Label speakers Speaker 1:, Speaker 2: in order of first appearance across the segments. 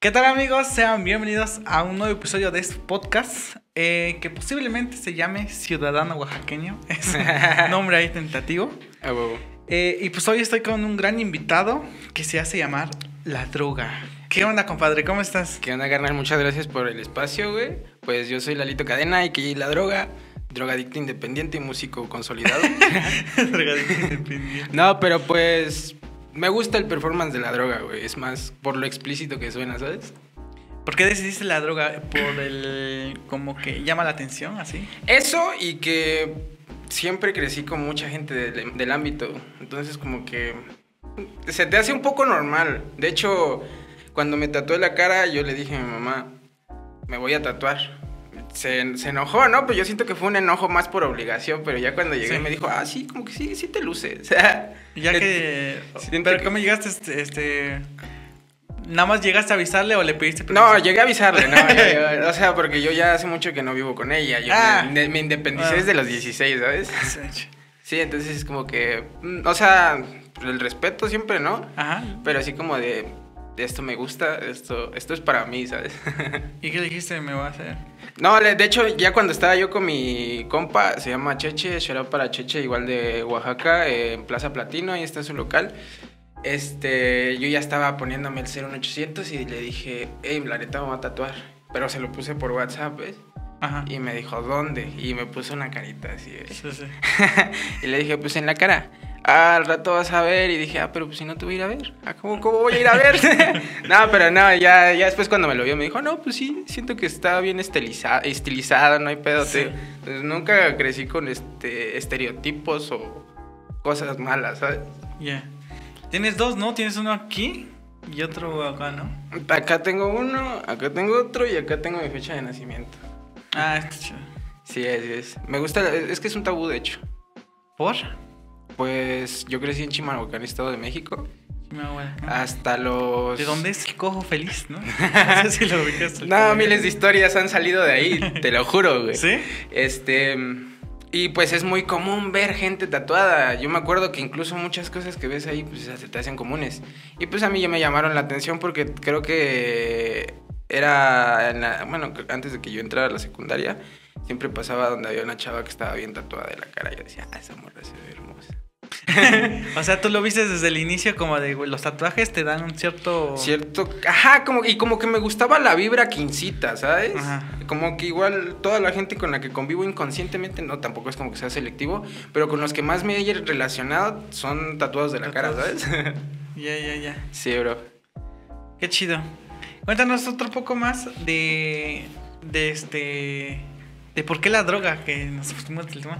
Speaker 1: ¿Qué tal amigos? Sean bienvenidos a un nuevo episodio de este podcast eh, que posiblemente se llame Ciudadano Oaxaqueño. Es un nombre ahí tentativo.
Speaker 2: A huevo.
Speaker 1: Eh, y pues hoy estoy con un gran invitado que se hace llamar La Droga. ¿Qué onda, compadre? ¿Cómo estás?
Speaker 2: ¿Qué onda, carnal? Muchas gracias por el espacio, güey. Pues yo soy Lalito Cadena y que la droga, drogadicto independiente y músico consolidado.
Speaker 1: Drogadicto independiente.
Speaker 2: no, pero pues me gusta el performance de la droga, güey. Es más por lo explícito que suena, ¿sabes?
Speaker 1: ¿Por qué decidiste la droga? ¿Por el... como que llama la atención, así?
Speaker 2: Eso y que siempre crecí con mucha gente del, del ámbito. Entonces como que se te hace un poco normal. De hecho, cuando me tatué la cara, yo le dije a mi mamá, me voy a tatuar. Se, se enojó, ¿no? Pues yo siento que fue un enojo más por obligación, pero ya cuando llegué
Speaker 1: Sí.
Speaker 2: me dijo, ah, sí, como que sí, sí te luce. O sea,
Speaker 1: Ya
Speaker 2: eh,
Speaker 1: que... ¿Pero
Speaker 2: que-
Speaker 1: cómo llegaste, este, este... ¿Nada más llegaste a avisarle o le pediste
Speaker 2: No,
Speaker 1: permiso?
Speaker 2: llegué a avisarle, no, o sea, porque yo ya hace mucho que no vivo con ella. Yo
Speaker 1: Ah.
Speaker 2: me, me independicé
Speaker 1: Ah.
Speaker 2: desde los 16, ¿sabes?
Speaker 1: Sí.
Speaker 2: Entonces es como que, mm, o sea, el respeto siempre, ¿no?
Speaker 1: Ajá.
Speaker 2: Pero así como de esto me gusta, esto, esto es para mí, ¿sabes?
Speaker 1: ¿Y qué dijiste? Me voy a hacer.
Speaker 2: no, de hecho, ya cuando estaba yo con mi compa, se llama Cheche, shout out para Cheche, igual de Oaxaca, eh, en Plaza Platino, ahí está su local. Este, yo ya estaba poniéndome el 01800 y le dije, hey, la neta me voy a tatuar. Pero se lo puse por WhatsApp, ¿ves?
Speaker 1: Ajá.
Speaker 2: Y me dijo, ¿dónde? Y me puso una carita así,
Speaker 1: sí.
Speaker 2: y le dije, pues en la cara. Ah, al rato vas a ver. Y dije, ah, pero pues si no te voy a ir a ver. Ah, ¿cómo, cómo voy a ir a ver? no, pero no, ya, ya después cuando me lo vio me dijo, no, pues sí, siento que está bien estilizado, estilizado no hay pedo.
Speaker 1: Sí.
Speaker 2: te- Entonces nunca crecí con este estereotipos o cosas malas, ¿sabes?
Speaker 1: Ya. Tienes dos, ¿no? Tienes uno aquí y otro acá, ¿no?
Speaker 2: Acá tengo uno, acá tengo otro y acá tengo mi fecha de nacimiento.
Speaker 1: Ah, está chido.
Speaker 2: Sí, así es. Me gusta, es que es un tabú, de hecho.
Speaker 1: ¿Por?
Speaker 2: Pues yo crecí en Chimalhuacán, Estado de México.
Speaker 1: Abuela.
Speaker 2: Hasta los...
Speaker 1: ¿De dónde es el cojo feliz, no? No sé si lo ubicas.
Speaker 2: No, miles de historias han salido de ahí, te lo juro, güey.
Speaker 1: ¿Sí?
Speaker 2: Este. Y pues es muy común ver gente tatuada. Yo me acuerdo que incluso muchas cosas que ves ahí pues se te hacen comunes. Y pues a mí ya me llamaron la atención porque creo que era. en la- bueno, antes de que yo entrara a la secundaria, siempre pasaba donde había una chava que estaba bien tatuada de la cara. Yo decía, ah, esa morra se ve.
Speaker 1: O sea, tú lo viste desde el inicio como de, los tatuajes te dan un cierto...
Speaker 2: Cierto, ajá, como, y como que me gustaba la vibra que incita, ¿sabes?
Speaker 1: Ajá.
Speaker 2: Como que igual toda la gente con la que convivo inconscientemente, no, tampoco es como que sea selectivo, pero con los que más me he relacionado son tatuados de la cara. ¿sabes?
Speaker 1: Ya, ya, ya.
Speaker 2: sí, bro.
Speaker 1: Qué chido. Cuéntanos otro poco más de... De este... De por qué la droga, que nos fuimos del tema.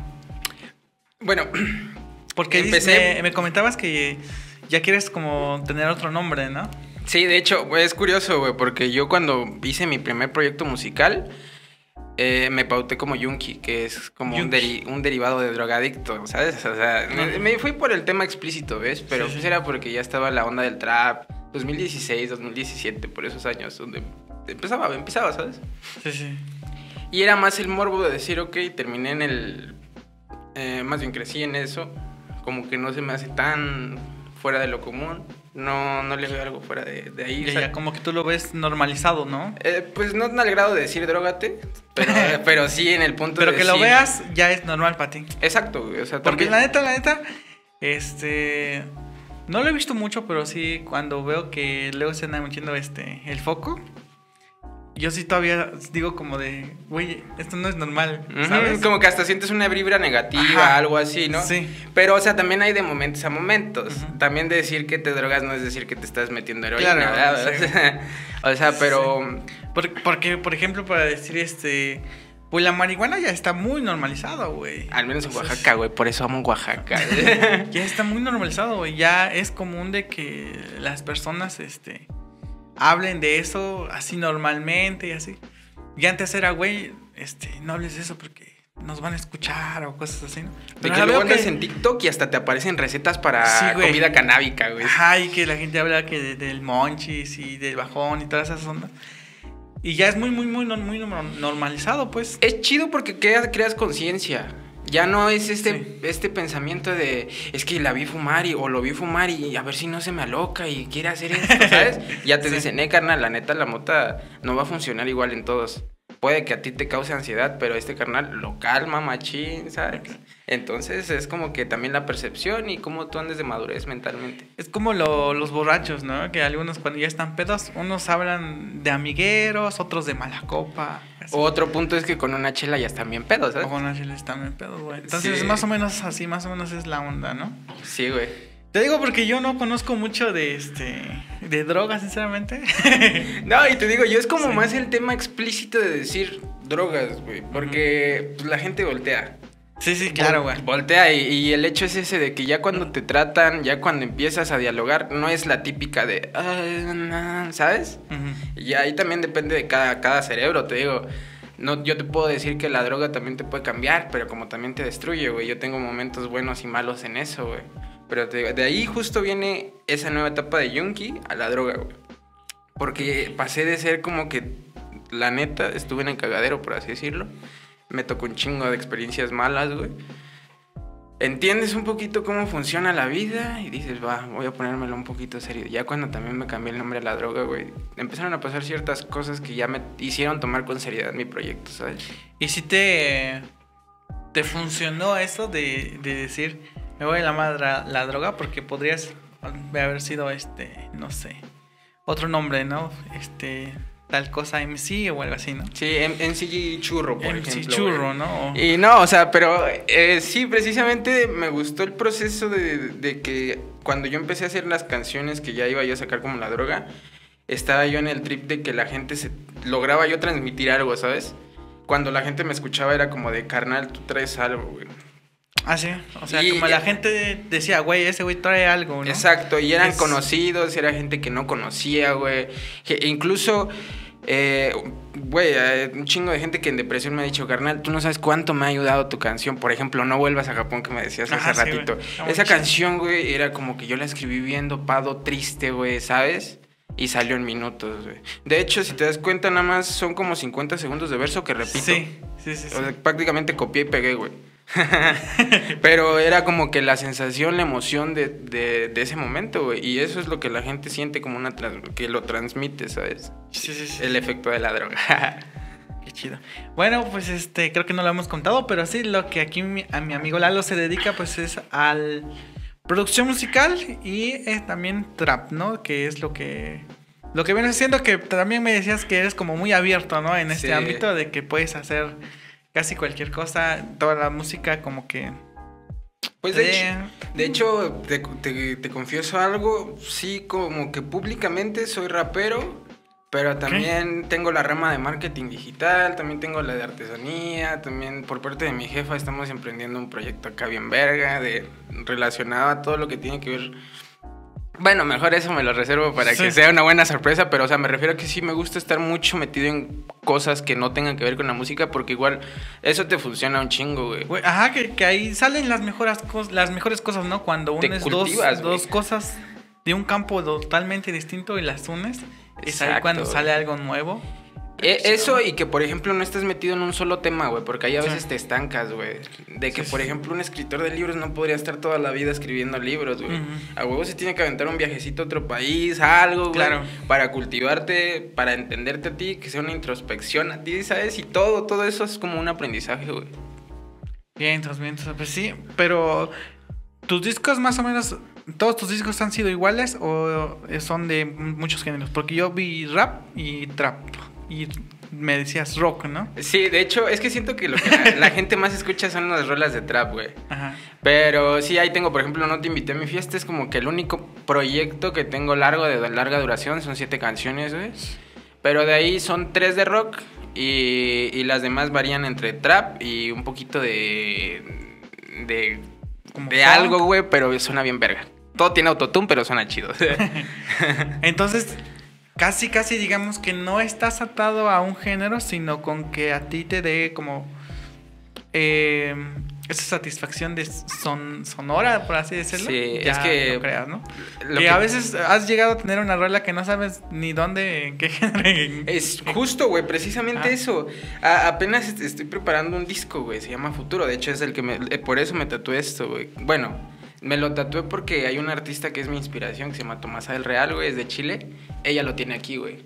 Speaker 2: Bueno,
Speaker 1: Porque
Speaker 2: Empecé-
Speaker 1: me, me comentabas que ya quieres como tener otro nombre, ¿no?
Speaker 2: sí, de hecho, es curioso, güey, porque yo cuando hice mi primer proyecto musical, eh, me pauté como Yunki, que es como un,
Speaker 1: Yunki.
Speaker 2: deri- un derivado de drogadicto, ¿sabes? O sea, me,
Speaker 1: Ajá.
Speaker 2: me fui por el tema explícito, ¿ves? Pero
Speaker 1: sí.
Speaker 2: pues era porque ya estaba la onda del trap, 2016, 2017, por esos años, donde empezaba, empezaba, ¿sabes?
Speaker 1: Sí, sí.
Speaker 2: Y era más el morbo de decir, ok, terminé en el... eh, más bien crecí en eso, como que no se me hace tan fuera de lo común, no, no le veo algo fuera de, de ahí.
Speaker 1: Ya,
Speaker 2: o sea,
Speaker 1: ya, como que tú lo ves normalizado, ¿no?
Speaker 2: eh, pues no al grado de decir drogate, pero, pero sí en el punto
Speaker 1: Pero
Speaker 2: de
Speaker 1: que lo veas ya es normal para ti.
Speaker 2: Exacto, güey, o sea,
Speaker 1: Porque
Speaker 2: también-
Speaker 1: la neta, la neta, este... No lo he visto mucho, pero sí cuando veo que luego se anda metiendo este, el foco, yo sí todavía digo como de, güey, esto no es normal, ¿sabes?
Speaker 2: Como que hasta sientes una vibra negativa,
Speaker 1: Ajá.
Speaker 2: algo así, ¿no?
Speaker 1: Sí.
Speaker 2: Pero, o sea, también hay de momentos a momentos. También decir que te drogas no es decir que te estás metiendo heroína,
Speaker 1: Claro,
Speaker 2: ¿verdad?
Speaker 1: sí.
Speaker 2: o sea, pero...
Speaker 1: Por- porque, por ejemplo, para decir este... Pues la marihuana ya está muy normalizado, güey.
Speaker 2: Al menos en Oaxaca, güey, por eso amo Oaxaca.
Speaker 1: Ya está muy normalizado, güey. Ya es común de que las personas, este, hablen de eso así normalmente y así. Y antes era, güey, este, no hables de eso porque nos van a escuchar o cosas así, ¿no?
Speaker 2: De
Speaker 1: Pero
Speaker 2: que luego andas en TikTok y hasta te aparecen recetas para
Speaker 1: Sí,
Speaker 2: comida canábica, güey.
Speaker 1: Ajá, y que la gente habla que de- del monchis y del bajón y todas esas ondas. Y ya es muy, muy, muy, muy norm- normalizado, pues.
Speaker 2: Es chido porque creas, creas conciencia. Ya no es este,
Speaker 1: Sí.
Speaker 2: este pensamiento de, es que la vi fumar y, o lo vi fumar y a ver si no se me aloca y quiere hacer esto, ¿sabes? Ya te
Speaker 1: Sí.
Speaker 2: dicen, eh, carnal, la neta, la mota no va a funcionar igual en todos. Puede que a ti te cause ansiedad, pero este carnal lo calma, machín, ¿sabes? Entonces es como que también la percepción y cómo tú andes de madurez mentalmente.
Speaker 1: Es como lo- los borrachos, ¿no? Que algunos cuando ya están pedos, unos hablan de amigueros, otros de mala copa. así.
Speaker 2: Otro punto es que con una chela ya están bien pedos, ¿sabes?
Speaker 1: O con las chelas también pedos, güey. Entonces,
Speaker 2: Sí.
Speaker 1: más o menos así, más o menos es la onda, ¿no?
Speaker 2: Sí, güey.
Speaker 1: Te digo porque yo no conozco mucho de este de drogas, sinceramente.
Speaker 2: No, y te digo, yo es como
Speaker 1: Sí.
Speaker 2: más el tema explícito de decir drogas, güey. Porque pues, la gente voltea.
Speaker 1: sí, sí, claro, güey.
Speaker 2: Vol- Voltea y, y el hecho es ese de que ya cuando te tratan, ya cuando empiezas a dialogar, no es la típica de, ¿sabes? Y ahí también depende de cada, cada cerebro, te digo. No, yo te puedo decir que la droga también te puede cambiar, pero como también te destruye, güey. Yo tengo momentos buenos y malos en eso, güey. Pero de ahí justo viene esa nueva etapa de Yunki a la droga, güey. Porque pasé de ser como que, la neta, estuve en el cagadero, por así decirlo. Me tocó un chingo de experiencias malas, güey. Entiendes un poquito cómo funciona la vida y dices, va, voy a ponérmelo un poquito serio. Ya cuando también me cambié el nombre a la droga, güey, empezaron a pasar ciertas cosas que ya me hicieron tomar con seriedad mi proyecto, ¿sabes?
Speaker 1: ¿Y si te te funcionó eso de, de decir me voy a la madre la droga porque podrías haber sido este, no sé, otro nombre, ¿no? Este tal cosa MC o algo así, ¿no?
Speaker 2: Sí, sí churro, por
Speaker 1: MC
Speaker 2: ejemplo.
Speaker 1: churro. ¿no?
Speaker 2: Y no, o sea, pero eh, sí, precisamente me gustó el proceso de, de que cuando yo empecé a hacer las canciones que ya iba yo a sacar como la droga, estaba yo en el trip de que la gente se lograba yo transmitir algo, ¿sabes? Cuando la gente me escuchaba era como de carnal, tú traes algo, güey.
Speaker 1: Ah, sí. O sea,
Speaker 2: Y-
Speaker 1: como la gente decía, güey, ese güey trae algo, ¿no?
Speaker 2: Exacto, y eran
Speaker 1: Es-
Speaker 2: conocidos, era gente que no conocía, güey. Que incluso, eh, güey, eh, un chingo de gente que en depresión me ha dicho, carnal, tú no sabes cuánto me ha ayudado tu canción. Por ejemplo, No vuelvas a Japón, que me decías
Speaker 1: Ajá,
Speaker 2: hace
Speaker 1: sí,
Speaker 2: ratito.
Speaker 1: güey.
Speaker 2: Esa canción, güey, era como que yo la escribí viendo Pado triste, güey, ¿sabes? Y salió en minutos, güey. De hecho, si te das cuenta, nada más son como 50 segundos de verso que repito.
Speaker 1: Sí, sí, sí. sí.
Speaker 2: O sea, prácticamente copié y pegué, güey. Pero era como que la sensación, la emoción de, de- de ese momento, güey. Y eso es lo que la gente siente como una... trans- que lo transmite, ¿sabes?
Speaker 1: sí, sí, sí.
Speaker 2: El efecto de la droga.
Speaker 1: Qué chido. Bueno, pues este, creo que no lo hemos contado, pero sí, lo que aquí mi- a mi amigo Lalo se dedica, pues es al producción musical y eh, también trap, ¿no? Que es lo que lo que vienes haciendo, que también me decías que eres como muy abierto, ¿no? En este
Speaker 2: Sí.
Speaker 1: ámbito de que puedes hacer casi cualquier cosa, toda la música como que...
Speaker 2: Pues de
Speaker 1: Eh,
Speaker 2: hecho, de hecho te, te- te confieso algo, sí, como que públicamente soy rapero, pero también tengo la rama de marketing digital, también tengo la de artesanía, también por parte de mi jefa estamos emprendiendo un proyecto acá bien verga, de, relacionado a todo lo que tiene que ver... Bueno, mejor eso me lo reservo para que sea una buena sorpresa, pero o sea, me refiero a que sí me gusta estar mucho metido en cosas que no tengan que ver con la música, porque igual eso te funciona un chingo, güey.
Speaker 1: Güey, ajá, que, que ahí salen las mejores, las mejores cosas, ¿no? Cuando unes dos,
Speaker 2: cultivas, güey.
Speaker 1: dos cosas de un campo totalmente distinto y las unes. Es ahí cuando sale algo nuevo.
Speaker 2: Eh, eso y que, por ejemplo, no estés metido en un solo tema, güey, porque ahí a
Speaker 1: Sí.
Speaker 2: veces te estancas, güey. De que,
Speaker 1: Sí,
Speaker 2: por
Speaker 1: sí.
Speaker 2: ejemplo, un escritor de libros no podría estar toda la vida escribiendo libros, güey. A huevo se tiene que aventar un viajecito a otro país, algo, güey.
Speaker 1: Claro.
Speaker 2: Para cultivarte, para entenderte a ti, que sea una introspección a ti, ¿sabes? Y todo, todo eso es como un aprendizaje, güey.
Speaker 1: Bien, bien, pues sí, pero tus discos más o menos, todos tus discos han sido iguales o son de muchos géneros, porque yo vi rap y trap y me decías rock, ¿no?
Speaker 2: Sí, de hecho, es que siento que lo que la, la gente más escucha son las rolas de trap, güey.
Speaker 1: Ajá.
Speaker 2: Pero sí, ahí tengo, por ejemplo, No te invité a mi fiesta. Es como que el único proyecto que tengo largo, de larga duración, son siete canciones, güey. Pero de ahí son tres de rock y, y las demás varían entre trap y un poquito de... de,
Speaker 1: Como
Speaker 2: de algo, güey, pero suena bien verga. Todo tiene autotune, pero suena chido.
Speaker 1: Entonces, casi, casi digamos que no estás atado a un género, sino con que a ti te dé como... eh, esa satisfacción de son, sonora, por así decirlo.
Speaker 2: Sí,
Speaker 1: ya
Speaker 2: es que
Speaker 1: lo creas, ¿no?
Speaker 2: Lo
Speaker 1: y
Speaker 2: que-
Speaker 1: a veces has llegado a tener una rola que no sabes ni dónde, en qué género.
Speaker 2: Es justo, güey, precisamente
Speaker 1: Ah.
Speaker 2: eso. A- apenas est- estoy preparando un disco, güey, se llama Futuro. De hecho, es el que me. eh, por eso me tatué esto, güey. Bueno, me lo tatué porque hay un artista que es mi inspiración, que se llama Tomasa del Real, güey, es de Chile. Ella lo tiene aquí, güey.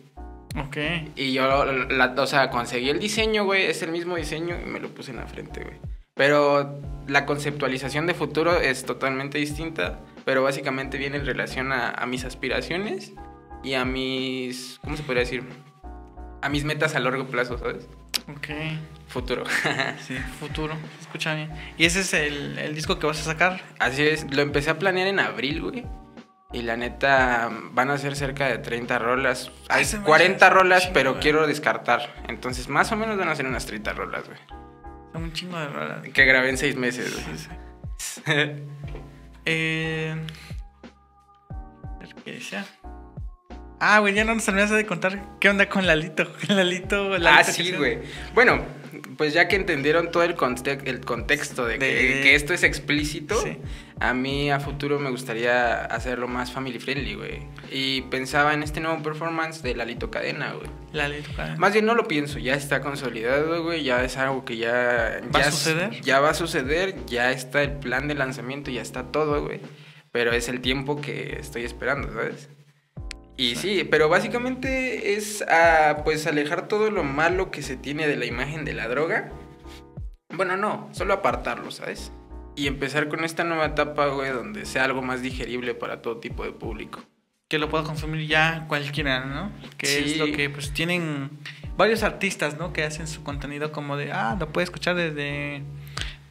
Speaker 1: Ok.
Speaker 2: Y yo, la- o sea, conseguí el diseño, güey, es el mismo diseño y me lo puse en la frente, güey. Pero la conceptualización de futuro es totalmente distinta, pero básicamente viene en relación a, a mis aspiraciones y a mis, ¿cómo se podría decir? A mis metas a largo plazo, ¿sabes?
Speaker 1: Ok.
Speaker 2: Futuro.
Speaker 1: Sí, futuro. Escucha bien. ¿Y ese es el, el disco que vas a sacar?
Speaker 2: Así es, lo empecé a planear en abril, güey. Y la neta, van a ser cerca de 30 rolas.
Speaker 1: Ay,
Speaker 2: Hay
Speaker 1: se me
Speaker 2: 40
Speaker 1: hace un
Speaker 2: rolas,
Speaker 1: chingo,
Speaker 2: pero
Speaker 1: güey.
Speaker 2: quiero descartar. Entonces, más o menos van a ser unas 30 rolas, güey.
Speaker 1: Son un chingo de rolas.
Speaker 2: Que grabé en 6 meses,
Speaker 1: Sí,
Speaker 2: güey.
Speaker 1: sí. Eh, a ver, ¿Qué decía? Ah, güey, ya no nos terminaste de contar qué onda con Lalito. Lalito, Lalito
Speaker 2: Ah, sí, güey. Bueno, pues ya que entendieron todo el, conte- el contexto de, que,
Speaker 1: De-
Speaker 2: que esto es explícito,
Speaker 1: Sí.
Speaker 2: a mí a futuro me gustaría hacerlo más family friendly, güey. Y pensaba en este nuevo performance de Lalito Cadena, güey.
Speaker 1: Lalito, cara.
Speaker 2: Más bien no lo pienso, ya está consolidado, güey, ya es algo que ya...
Speaker 1: ¿Va a suceder?
Speaker 2: Ya va a suceder, ya está el plan de lanzamiento, ya está todo, güey. Pero es el tiempo que estoy esperando, ¿sabes? Y sí, pero básicamente es ah, pues alejar todo lo malo que se tiene de la imagen de la droga. Bueno, no, solo apartarlo, ¿sabes? Y empezar con esta nueva etapa, güey, donde sea algo más digerible para todo tipo de público.
Speaker 1: Que lo pueda consumir ya cualquiera, ¿no? Que
Speaker 2: Sí.
Speaker 1: es lo que pues tienen varios artistas, ¿no? Que hacen su contenido como de, ah, lo puede escuchar desde,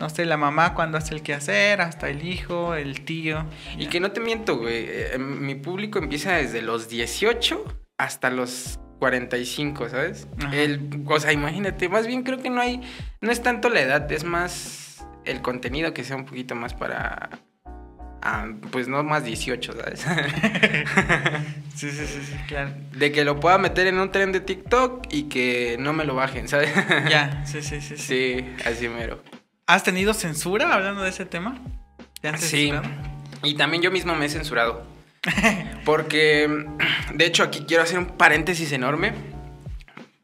Speaker 1: no sé, la mamá cuando hace el quehacer, hasta el hijo, el tío.
Speaker 2: Y
Speaker 1: ya.
Speaker 2: que no te miento, güey. eh, mi público empieza desde los 18 hasta los 45, ¿sabes?
Speaker 1: Ajá.
Speaker 2: El, o sea, imagínate, más bien creo que no hay, no es tanto la edad, es más el contenido que sea un poquito más para, ah, pues no más 18, ¿sabes?
Speaker 1: Sí, sí, sí, sí, claro.
Speaker 2: De que lo pueda meter en un tren de TikTok y que no me lo bajen, ¿sabes?
Speaker 1: Ya, sí, sí, sí, sí.
Speaker 2: Sí, así mero.
Speaker 1: ¿Has tenido censura hablando de ese tema? ¿Te han
Speaker 2: Sí. Y también yo mismo me he censurado. Porque, de hecho, aquí quiero hacer un paréntesis enorme.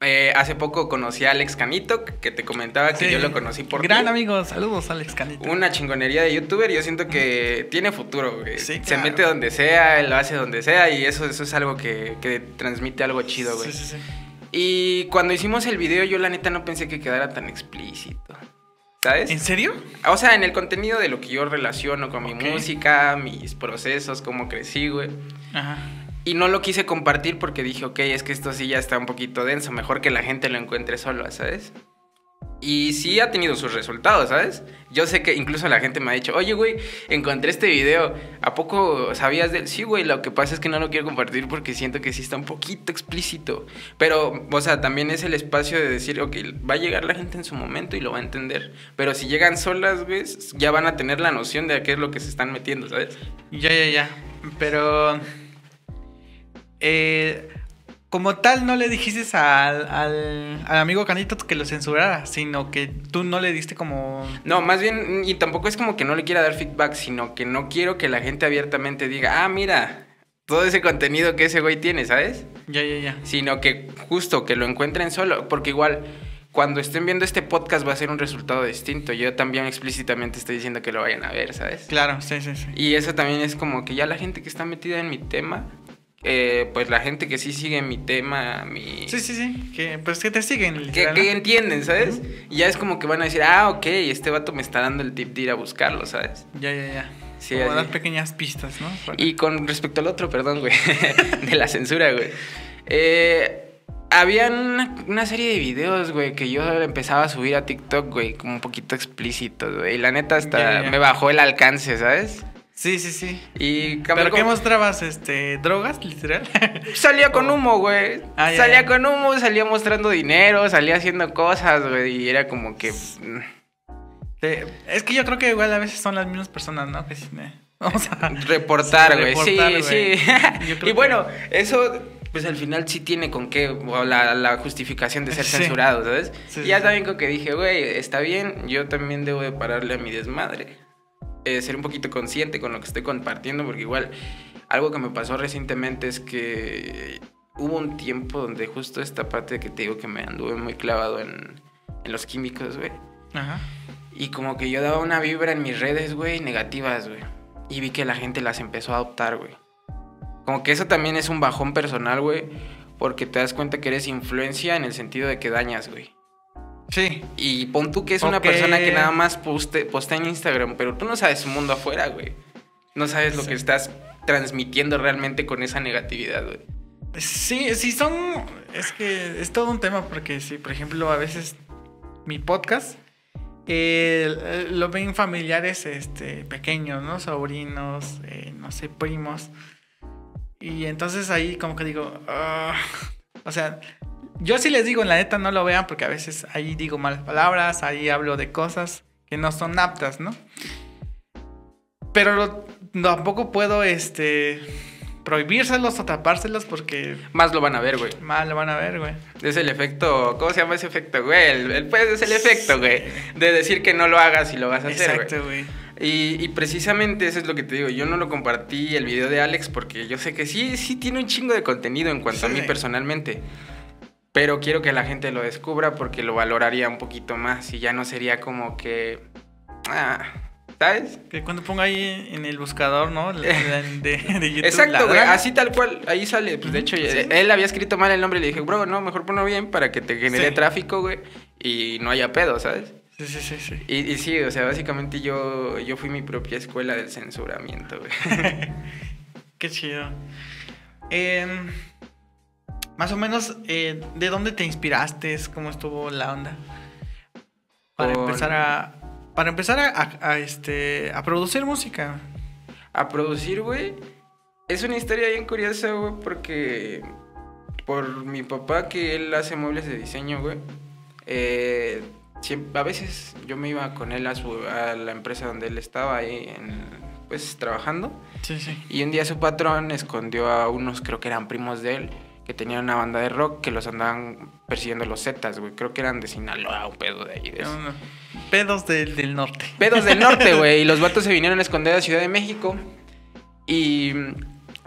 Speaker 2: Eh, hace poco conocí a Alex Canito, que te comentaba que
Speaker 1: Sí.
Speaker 2: yo lo conocí por
Speaker 1: Gran
Speaker 2: ti.
Speaker 1: amigo, saludos Alex Canito.
Speaker 2: Una chingonería de youtuber, yo siento que tiene futuro, güey.
Speaker 1: Sí,
Speaker 2: Se
Speaker 1: claro.
Speaker 2: mete donde sea, lo hace donde sea, y eso, eso es algo que, que transmite algo chido, güey.
Speaker 1: Sí, sí, sí.
Speaker 2: Y cuando hicimos el video, yo la neta no pensé que quedara tan explícito.
Speaker 1: ¿En serio?
Speaker 2: O sea, en el contenido de lo que yo relaciono con mi música, mis procesos, cómo crecí, güey.
Speaker 1: Ajá.
Speaker 2: Y no lo quise compartir porque dije, ok, es que esto sí ya está un poquito denso, mejor que la gente lo encuentre solo, ¿sabes? Y sí ha tenido sus resultados, ¿sabes? Yo sé que incluso la gente me ha dicho, oye, güey, encontré este video, ¿a poco sabías de él? Sí, güey, lo que pasa es que no lo quiero compartir porque siento que sí está un poquito explícito. Pero, o sea, también es el espacio de decir, ok, va a llegar la gente en su momento y lo va a entender. Pero si llegan solas, güey, ya van a tener la noción de qué es lo que se están metiendo, ¿sabes?
Speaker 1: Ya, ya, ya. Pero. eh, como tal, no le dijiste al, al, al amigo Canito que lo censurara, sino que tú no le diste como.
Speaker 2: No, más bien, y tampoco es como que no le quiera dar feedback, sino que no quiero que la gente abiertamente diga, ah, mira, todo ese contenido que ese güey tiene, ¿sabes?
Speaker 1: Ya, ya, ya.
Speaker 2: Sino que justo que lo encuentren solo, porque igual cuando estén viendo este podcast va a ser un resultado distinto. Yo también explícitamente estoy diciendo que lo vayan a ver, ¿sabes?
Speaker 1: Claro, sí, sí, sí.
Speaker 2: Y eso también es como que ya la gente que está metida en mi tema, eh, pues la gente que sí sigue mi tema, mi...
Speaker 1: Sí, sí, sí. Que, pues que te siguen.
Speaker 2: Que,
Speaker 1: literal,
Speaker 2: que
Speaker 1: ¿no?
Speaker 2: entienden, ¿sabes? Y ya es como que van a decir, ah, ok, este vato me está dando el tip de ir a buscarlo, ¿sabes?
Speaker 1: Ya, ya, ya.
Speaker 2: Sí,
Speaker 1: como dar pequeñas pistas, ¿no? Para-
Speaker 2: Y con respecto al otro, perdón, güey, de la censura, güey. Eh, había una, una serie de videos, güey, que yo empezaba a subir a TikTok, güey, como un poquito explícitos, güey. Y la neta hasta me bajó el alcance, ¿sabes?
Speaker 1: Sí, sí, sí.
Speaker 2: Y
Speaker 1: ¿Pero qué
Speaker 2: como-
Speaker 1: mostrabas? Este, ¿Drogas, literal?
Speaker 2: Salía con humo, güey.
Speaker 1: Ah, ya,
Speaker 2: salía
Speaker 1: ya.
Speaker 2: con humo, salía mostrando dinero, salía haciendo cosas, güey. Y era como que... mm,
Speaker 1: Te- es que yo creo que igual a veces son las mismas personas, ¿no? Que sí, me- Vamos a...
Speaker 2: Reportar, güey. Sí,
Speaker 1: reportar,
Speaker 2: sí. Y bueno,
Speaker 1: que-
Speaker 2: eso pues al final sí tiene con qué, o la, la justificación de ser
Speaker 1: Sí.
Speaker 2: censurado, ¿sabes?
Speaker 1: Sí,
Speaker 2: y ya
Speaker 1: sí.
Speaker 2: también con que dije, güey, está bien, yo también debo de pararle a mi desmadre. Eh, ser un poquito consciente con lo que estoy compartiendo, porque igual algo que me pasó recientemente es que hubo un tiempo donde justo esta parte que te digo que me anduve muy clavado en, en los químicos, güey.
Speaker 1: Ajá.
Speaker 2: Y como que yo daba una vibra en mis redes, güey, negativas, güey. Y vi que la gente las empezó a adoptar, güey. Como que eso también es un bajón personal, güey. Porque te das cuenta que eres influencia en el sentido de que dañas, güey.
Speaker 1: Sí.
Speaker 2: Y pon tú que es una persona que nada más poste, postea en Instagram, pero tú no sabes su mundo afuera, güey. No sabes lo
Speaker 1: Sí.
Speaker 2: que estás transmitiendo realmente con esa negatividad, güey.
Speaker 1: Sí, sí son. Es que es todo un tema porque sí, por ejemplo, a veces mi podcast eh, lo ven familiares este, pequeños, ¿no? Sobrinos, eh, no sé, primos. Y entonces ahí como que digo, "Ah", o sea, yo sí les digo, la neta no lo vean porque a veces ahí digo malas palabras, ahí hablo de cosas que no son aptas, ¿no? Pero lo- tampoco puedo, este, prohibírselos o tapárselos porque
Speaker 2: Más lo van a ver, güey.
Speaker 1: mal lo van a ver, güey.
Speaker 2: Es el efecto, ¿cómo se llama ese efecto, güey? El, el- pues es el efecto, güey. De decir que no lo hagas y lo vas a hacer, güey.
Speaker 1: Exacto, güey.
Speaker 2: Y, y precisamente eso es lo que te digo. Yo no lo compartí el video de Alex porque yo sé que sí, sí tiene un chingo de contenido en cuanto a mí personalmente. Pero quiero que la gente lo descubra porque lo valoraría un poquito más y ya no sería como que... Ah, ¿Sabes?
Speaker 1: Que cuando ponga ahí en el buscador, ¿no? La- la- De, de YouTube.
Speaker 2: Exacto, güey. Así tal cual. Ahí sale. Pues de hecho,
Speaker 1: Sí.
Speaker 2: él había escrito mal el nombre y le dije, bro, no, mejor ponlo bien para que te genere
Speaker 1: Sí.
Speaker 2: tráfico, güey. Y no haya pedo, ¿sabes?
Speaker 1: Sí, sí, sí, sí.
Speaker 2: Y, y sí, o sea, básicamente yo, yo fui mi propia escuela del censuramiento, güey.
Speaker 1: Qué chido. Em, más o menos, eh, ¿de dónde te inspiraste? ¿Cómo estuvo la onda? Para empezar a. Para empezar a, a- a, este, a producir música.
Speaker 2: A producir, güey. Es una historia bien curiosa, güey, porque por mi papá, que él hace muebles de diseño, güey. eh, a veces yo me iba con él a, su, a la empresa donde él estaba ahí, en, pues trabajando.
Speaker 1: Sí, sí.
Speaker 2: Y un día su patrón escondió a unos, creo que eran primos de él, que tenían una banda de rock que los andaban persiguiendo los Zetas, güey. Creo que eran de Sinaloa, un pedo de ahí. de eso.
Speaker 1: Pedos del, del norte.
Speaker 2: Pedos del norte, güey. Y los vatos se vinieron a esconder a Ciudad de México. Y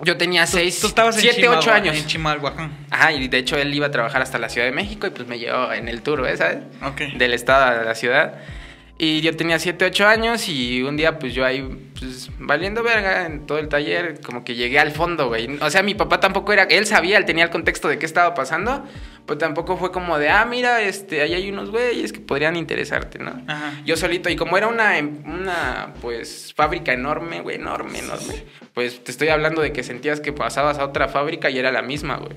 Speaker 2: yo tenía
Speaker 1: Tú-
Speaker 2: seis,
Speaker 1: Tú estabas en
Speaker 2: siete,
Speaker 1: Chimalhua-
Speaker 2: ocho años.
Speaker 1: En.
Speaker 2: Ajá, y de hecho él iba a trabajar hasta la Ciudad de México y pues me llevó en el tour, ¿ves? ¿sabes?
Speaker 1: Ok.
Speaker 2: Del estado a la ciudad. Y yo tenía 7, 8 años y un día pues yo ahí, pues valiendo verga en todo el taller, como que llegué al fondo, güey. O sea, mi papá tampoco era, él sabía, él tenía el contexto de qué estaba pasando, pues tampoco fue como de, ah, mira, este, ahí hay unos güeyes que podrían interesarte, ¿no?
Speaker 1: Ajá.
Speaker 2: Yo solito, y como era una, em- una pues, fábrica enorme, güey, enorme, enorme, pues te estoy hablando de que sentías que pasabas a otra fábrica y era la misma, güey.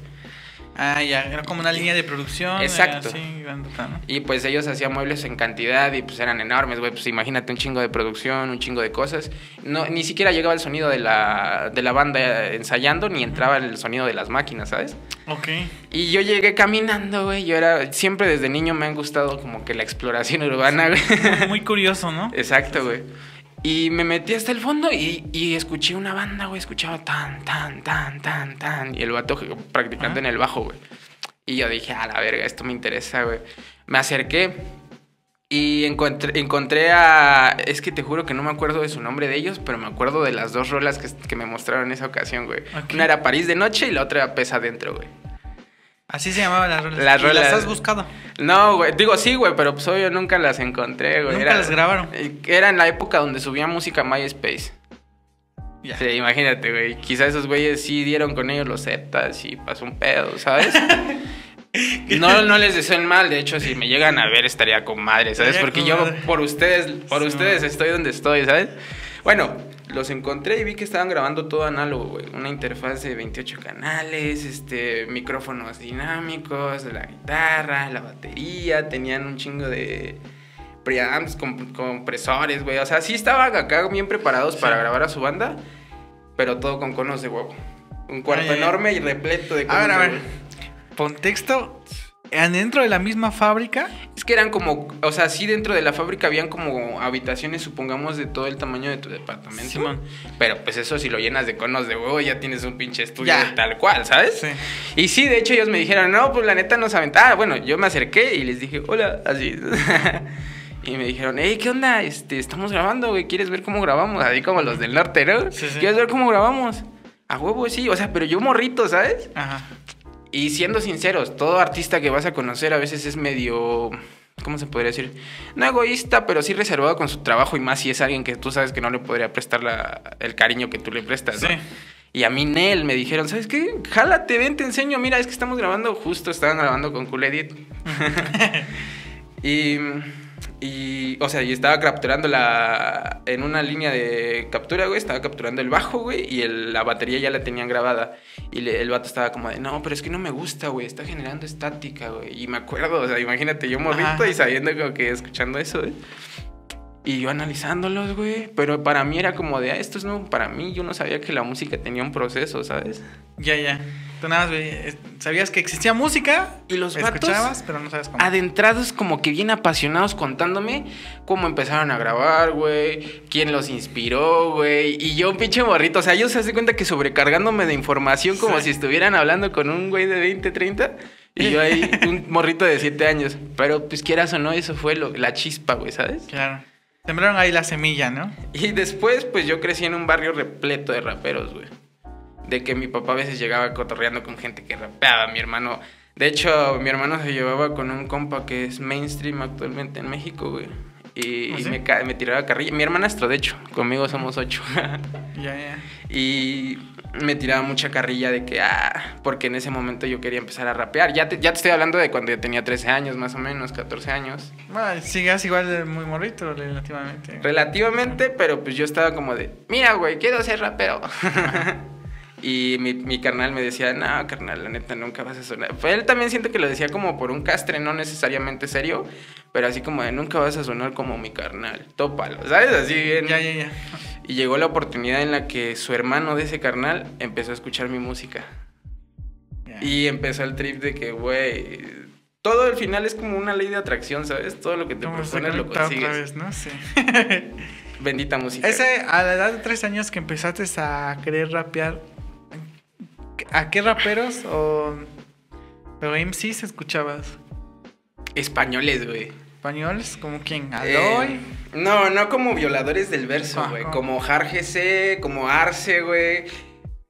Speaker 1: Ah, ya. Era como una línea de producción. eh,
Speaker 2: Exacto.
Speaker 1: Así, grandota, ¿no?
Speaker 2: Y pues ellos hacían muebles en cantidad y pues eran enormes, güey. Pues imagínate un chingo de producción, un chingo de cosas. No, ni siquiera llegaba el sonido de la, de la banda ensayando, ni entraba el sonido de las máquinas, ¿sabes?
Speaker 1: Ok.
Speaker 2: Y yo llegué caminando, güey. Yo era, siempre desde niño me han gustado como que la exploración urbana, güey.
Speaker 1: Muy, muy curioso, ¿no?
Speaker 2: Exacto, güey. Y me metí hasta el fondo y, y escuché una banda, güey. Escuchaba tan, tan, tan, tan, tan. Y el vato practicando
Speaker 1: Ajá.
Speaker 2: en el bajo, güey. Y yo dije, a la verga, esto me interesa, güey. Me acerqué y encontré, encontré a... Es que te juro que no me acuerdo de su nombre de ellos, pero me acuerdo de las dos rolas que, que me mostraron en esa ocasión, güey. Una era París de noche y la otra era Pesa Adentro, güey.
Speaker 1: Así se llamaban las rolas.
Speaker 2: Las
Speaker 1: ¿Y
Speaker 2: rolas-
Speaker 1: las has buscado?
Speaker 2: No, güey. Digo, sí, güey, pero pues obvio nunca las encontré, güey.
Speaker 1: Nunca las grabaron.
Speaker 2: Era en la época donde subía música MySpace.
Speaker 1: Ya.
Speaker 2: Sí, imagínate, güey. Quizá esos güeyes sí dieron con ellos los Zetas y pasó un pedo, ¿sabes? No, no les deseo el mal, de hecho, si me llegan a ver estaría con madre, ¿sabes? Porque yo por ustedes, por
Speaker 1: Sí,
Speaker 2: ustedes estoy donde estoy, ¿sabes? Bueno, los encontré y vi que estaban grabando todo análogo, güey. Una interfaz de 28 canales, este, micrófonos dinámicos, la guitarra, la batería, tenían un chingo de preamps, comp- compresores, güey. O sea, sí estaban acá bien preparados para grabar a su banda, pero todo con conos de huevo. Un cuarto
Speaker 1: Ay,
Speaker 2: enorme y repleto de
Speaker 1: A
Speaker 2: conos
Speaker 1: ver, a ver. Contexto. Adentro de la misma fábrica.
Speaker 2: Es que eran como, o sea, sí dentro de la fábrica habían como habitaciones, supongamos, de todo el tamaño de tu departamento.
Speaker 1: Simón.
Speaker 2: Pero pues eso si lo llenas de conos de huevo ya tienes un pinche estudio
Speaker 1: Ya.
Speaker 2: tal cual, ¿sabes?
Speaker 1: Sí.
Speaker 2: Y sí, de hecho ellos me dijeron, no, pues la neta nos aventaba. Ah, bueno, yo me acerqué y les dije, hola, así. y me dijeron, hey, ¿qué onda? Este, estamos grabando, güey, ¿quieres ver cómo grabamos? Así como los del norte, ¿no?
Speaker 1: Sí, sí.
Speaker 2: ¿Quieres ver cómo grabamos? A huevo, sí, o sea, pero yo morrito, ¿sabes?
Speaker 1: Ajá.
Speaker 2: Y siendo sinceros, todo artista que vas a conocer a veces es medio, ¿cómo se podría decir? No egoísta, pero sí reservado con su trabajo y más si es alguien que tú sabes que no le podría prestar la- el cariño que tú le prestas, ¿no?
Speaker 1: Sí.
Speaker 2: Y a mí, Nel, me dijeron, ¿sabes qué? Jálate, ven, te enseño. Mira, es que estamos grabando, justo estaban grabando con Cool Edit. y, y, o sea, y estaba capturando la... En una línea de captura, güey, estaba capturando el bajo, güey, y el- la batería ya la tenían grabada. Y le- el vato estaba como de, no, pero es que no me gusta, güey, está generando estática, güey. Y me acuerdo, o sea, imagínate, yo morrito y sabiendo como que escuchando eso, güey. Y yo analizándolos, güey. Pero para mí era como de, ah, esto es nuevo para mí. Yo no sabía que la música tenía un proceso, ¿sabes?
Speaker 1: Ya, ya. Tú nada más sabías que existía música.
Speaker 2: Y los vatos
Speaker 1: escuchabas, pero no sabes cómo.
Speaker 2: Adentrados como que bien apasionados contándome cómo empezaron a grabar, güey. Quién los inspiró, güey. Y yo un pinche morrito. O sea, ellos se hacen cuenta que sobrecargándome de información como
Speaker 1: Sí.
Speaker 2: si estuvieran hablando con un güey de 20, 30. Y yo ahí, un morrito de 7 años. Pero pues quieras o no, eso fue lo- la chispa, güey, ¿sabes?
Speaker 1: Claro. Sembraron ahí la semilla, ¿no?
Speaker 2: Y después, pues yo crecí en un barrio repleto de raperos, güey. De que mi papá a veces llegaba cotorreando con gente que rapeaba, mi hermano. De hecho, mi hermano se llevaba con un compa que es mainstream actualmente en México, güey. Y,
Speaker 1: ¿Ah,
Speaker 2: y me tiraba carrilla. Mi hermanastro, de hecho, conmigo somos ocho.
Speaker 1: Ya, ya.
Speaker 2: y me tiraba mucha carrilla de que, ah, porque en ese momento yo quería empezar a rapear. Ya te, ya te estoy hablando de cuando yo tenía 13 años, más o menos, 14 años.
Speaker 1: Bueno, sigas igual de muy morrito relativamente.
Speaker 2: Relativamente, pero pues yo estaba como de, mira, güey, quiero ser rapero. y mi, mi carnal me decía, no, carnal, la neta nunca vas a sonar. Pues él también siento que lo decía como por un castre, no necesariamente serio, pero así como de, nunca vas a sonar como mi carnal, tópalo, ¿sabes? Así bien.
Speaker 1: Ya, ya, ya.
Speaker 2: Y llegó la oportunidad en la que su hermano de ese carnal empezó a escuchar mi música.
Speaker 1: Ya.
Speaker 2: Y empezó el trip de que, güey, todo al final es como una ley de atracción, ¿sabes? Todo lo que te propones lo
Speaker 1: conectar otra
Speaker 2: consigues.
Speaker 1: vez, ¿no? Sí.
Speaker 2: Bendita música.
Speaker 1: Ese, a la edad de tres años que empezaste a querer rapear, ¿a qué raperos o, o MCs escuchabas?
Speaker 2: Españoles, güey.
Speaker 1: ¿Españoles? ¿Como quién?
Speaker 2: Eh,
Speaker 1: ¿Aloy?
Speaker 2: no, no como violadores del verso, güey. Como Jar GC, como Arce, güey.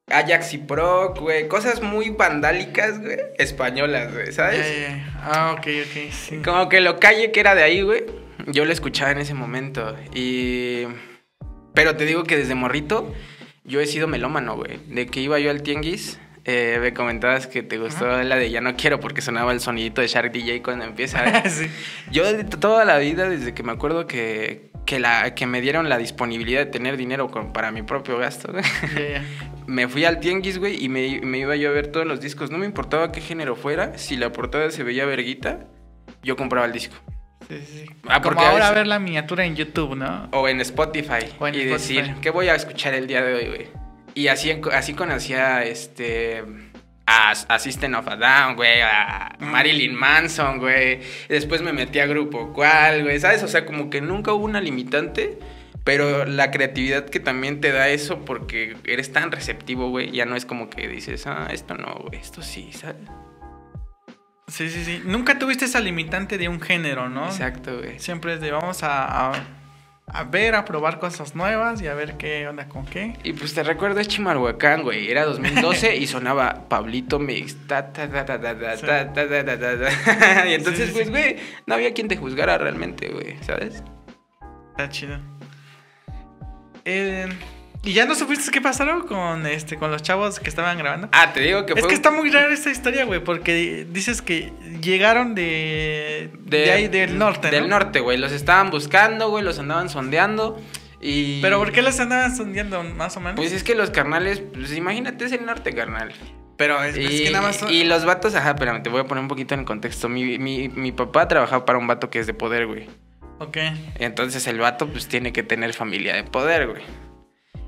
Speaker 2: Ajax y Proc, güey. Cosas muy vandálicas, güey. Españolas, güey, ¿sabes?
Speaker 1: ya. Ah, ok, ok, sí.
Speaker 2: Como que lo calle que era de ahí, güey. Yo lo escuchaba en ese momento. Y. Pero te digo que desde morrito, yo he sido melómano, güey. De que iba yo al tianguis. eh, me comentabas que te gustó la de Ya no quiero porque sonaba el sonidito de Shark DJ cuando empieza. ¿eh?
Speaker 1: sí.
Speaker 2: Yo toda la vida, desde que me acuerdo que, que, la, que me dieron la disponibilidad de tener dinero con- para mi propio gasto, me fui al tianguis, güey, y me, me iba yo a ver todos los discos. No me importaba qué género fuera, si la portada se veía verguita, yo compraba el disco.
Speaker 1: Sí, sí.
Speaker 2: Ah,
Speaker 1: Como
Speaker 2: porque a
Speaker 1: ahora
Speaker 2: veces-
Speaker 1: ver la miniatura en YouTube, ¿no?
Speaker 2: O en Spotify.
Speaker 1: O en
Speaker 2: y
Speaker 1: Spotify.
Speaker 2: decir, ¿qué voy a escuchar el día de hoy, güey? Y así, así conocía este. A, a System of a Down, güey, a
Speaker 1: Mm.
Speaker 2: Marilyn Manson, güey. Después me metí a Grupo Cual, güey, ¿sabes? O sea, como que nunca hubo una limitante, pero la creatividad que también te da eso, porque eres tan receptivo, güey, ya no es como que dices, ah, esto no, güey, esto sí, ¿sabes?
Speaker 1: Sí, sí, sí. Nunca tuviste esa limitante de un género, ¿no?
Speaker 2: Exacto, güey.
Speaker 1: Siempre es de vamos a, a, a ver, a probar cosas nuevas y a ver qué onda con qué.
Speaker 2: Y pues te recuerdo es Chimalhuacán, güey. Era 2012 y sonaba Pablito Mix. Y entonces, pues, güey, no había quien te juzgara realmente, güey, ¿sabes?
Speaker 1: Está chido. Eh, ¿Y ya no supiste qué pasaron con este con los chavos que estaban grabando?
Speaker 2: Ah, te digo que
Speaker 1: es
Speaker 2: fue.
Speaker 1: que
Speaker 2: un-
Speaker 1: está muy rara esta historia, güey, porque dices que llegaron de, de, ahí del norte,
Speaker 2: Del
Speaker 1: ¿no?
Speaker 2: norte, güey. Los estaban buscando, güey, los andaban sondeando. Y.
Speaker 1: Pero ¿por qué los andaban sondeando más o menos?
Speaker 2: Pues es que los carnales, pues imagínate, es el norte, carnal.
Speaker 1: Pero es, es que nada más son-
Speaker 2: y los vatos, ajá, espérame, te voy a poner un poquito en el contexto. Mi, mi, mi papá trabajaba para un vato que es de poder, güey.
Speaker 1: Ok.
Speaker 2: Entonces el vato pues tiene que tener familia de poder, güey.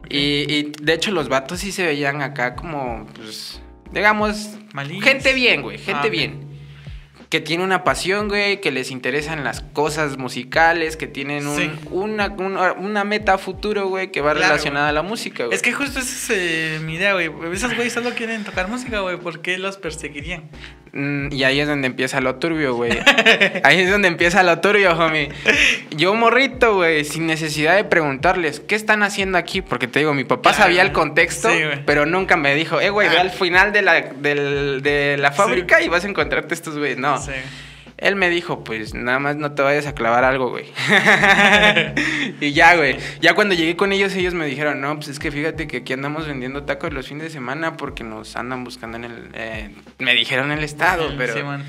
Speaker 2: Y, y, de hecho los vatos sí se veían acá como, pues, digamos, gente bien, güey, gente
Speaker 1: Ah,
Speaker 2: bien. Que tiene una pasión, güey, que les interesan las cosas musicales, que tienen un-
Speaker 1: Sí.
Speaker 2: una, una, una meta futuro, güey, que va
Speaker 1: Claro,
Speaker 2: relacionada a la música, güey.
Speaker 1: Es que justo esa es eh, mi idea, güey. Esos güeyes solo quieren tocar música, güey. ¿Por qué los perseguirían?
Speaker 2: Mm, Y ahí es donde empieza lo turbio, güey. Ahí es donde empieza lo turbio, homie. Yo morrito, güey, sin necesidad de preguntarles, ¿qué están haciendo aquí? Porque te digo, mi papá
Speaker 1: Claro.
Speaker 2: sabía el contexto,
Speaker 1: Sí,
Speaker 2: pero nunca me dijo, eh, güey, ve
Speaker 1: Ah.
Speaker 2: al final de la, del- de la fábrica y vas a encontrarte estos güeyes. No.
Speaker 1: Sí.
Speaker 2: Él me dijo, pues nada más no te vayas a clavar algo, güey. y ya, güey. Ya cuando llegué con ellos, ellos me dijeron, no, pues es que fíjate que aquí andamos vendiendo tacos los fines de semana porque nos andan buscando en el... eh, me dijeron el estado, pero...
Speaker 1: sí, man.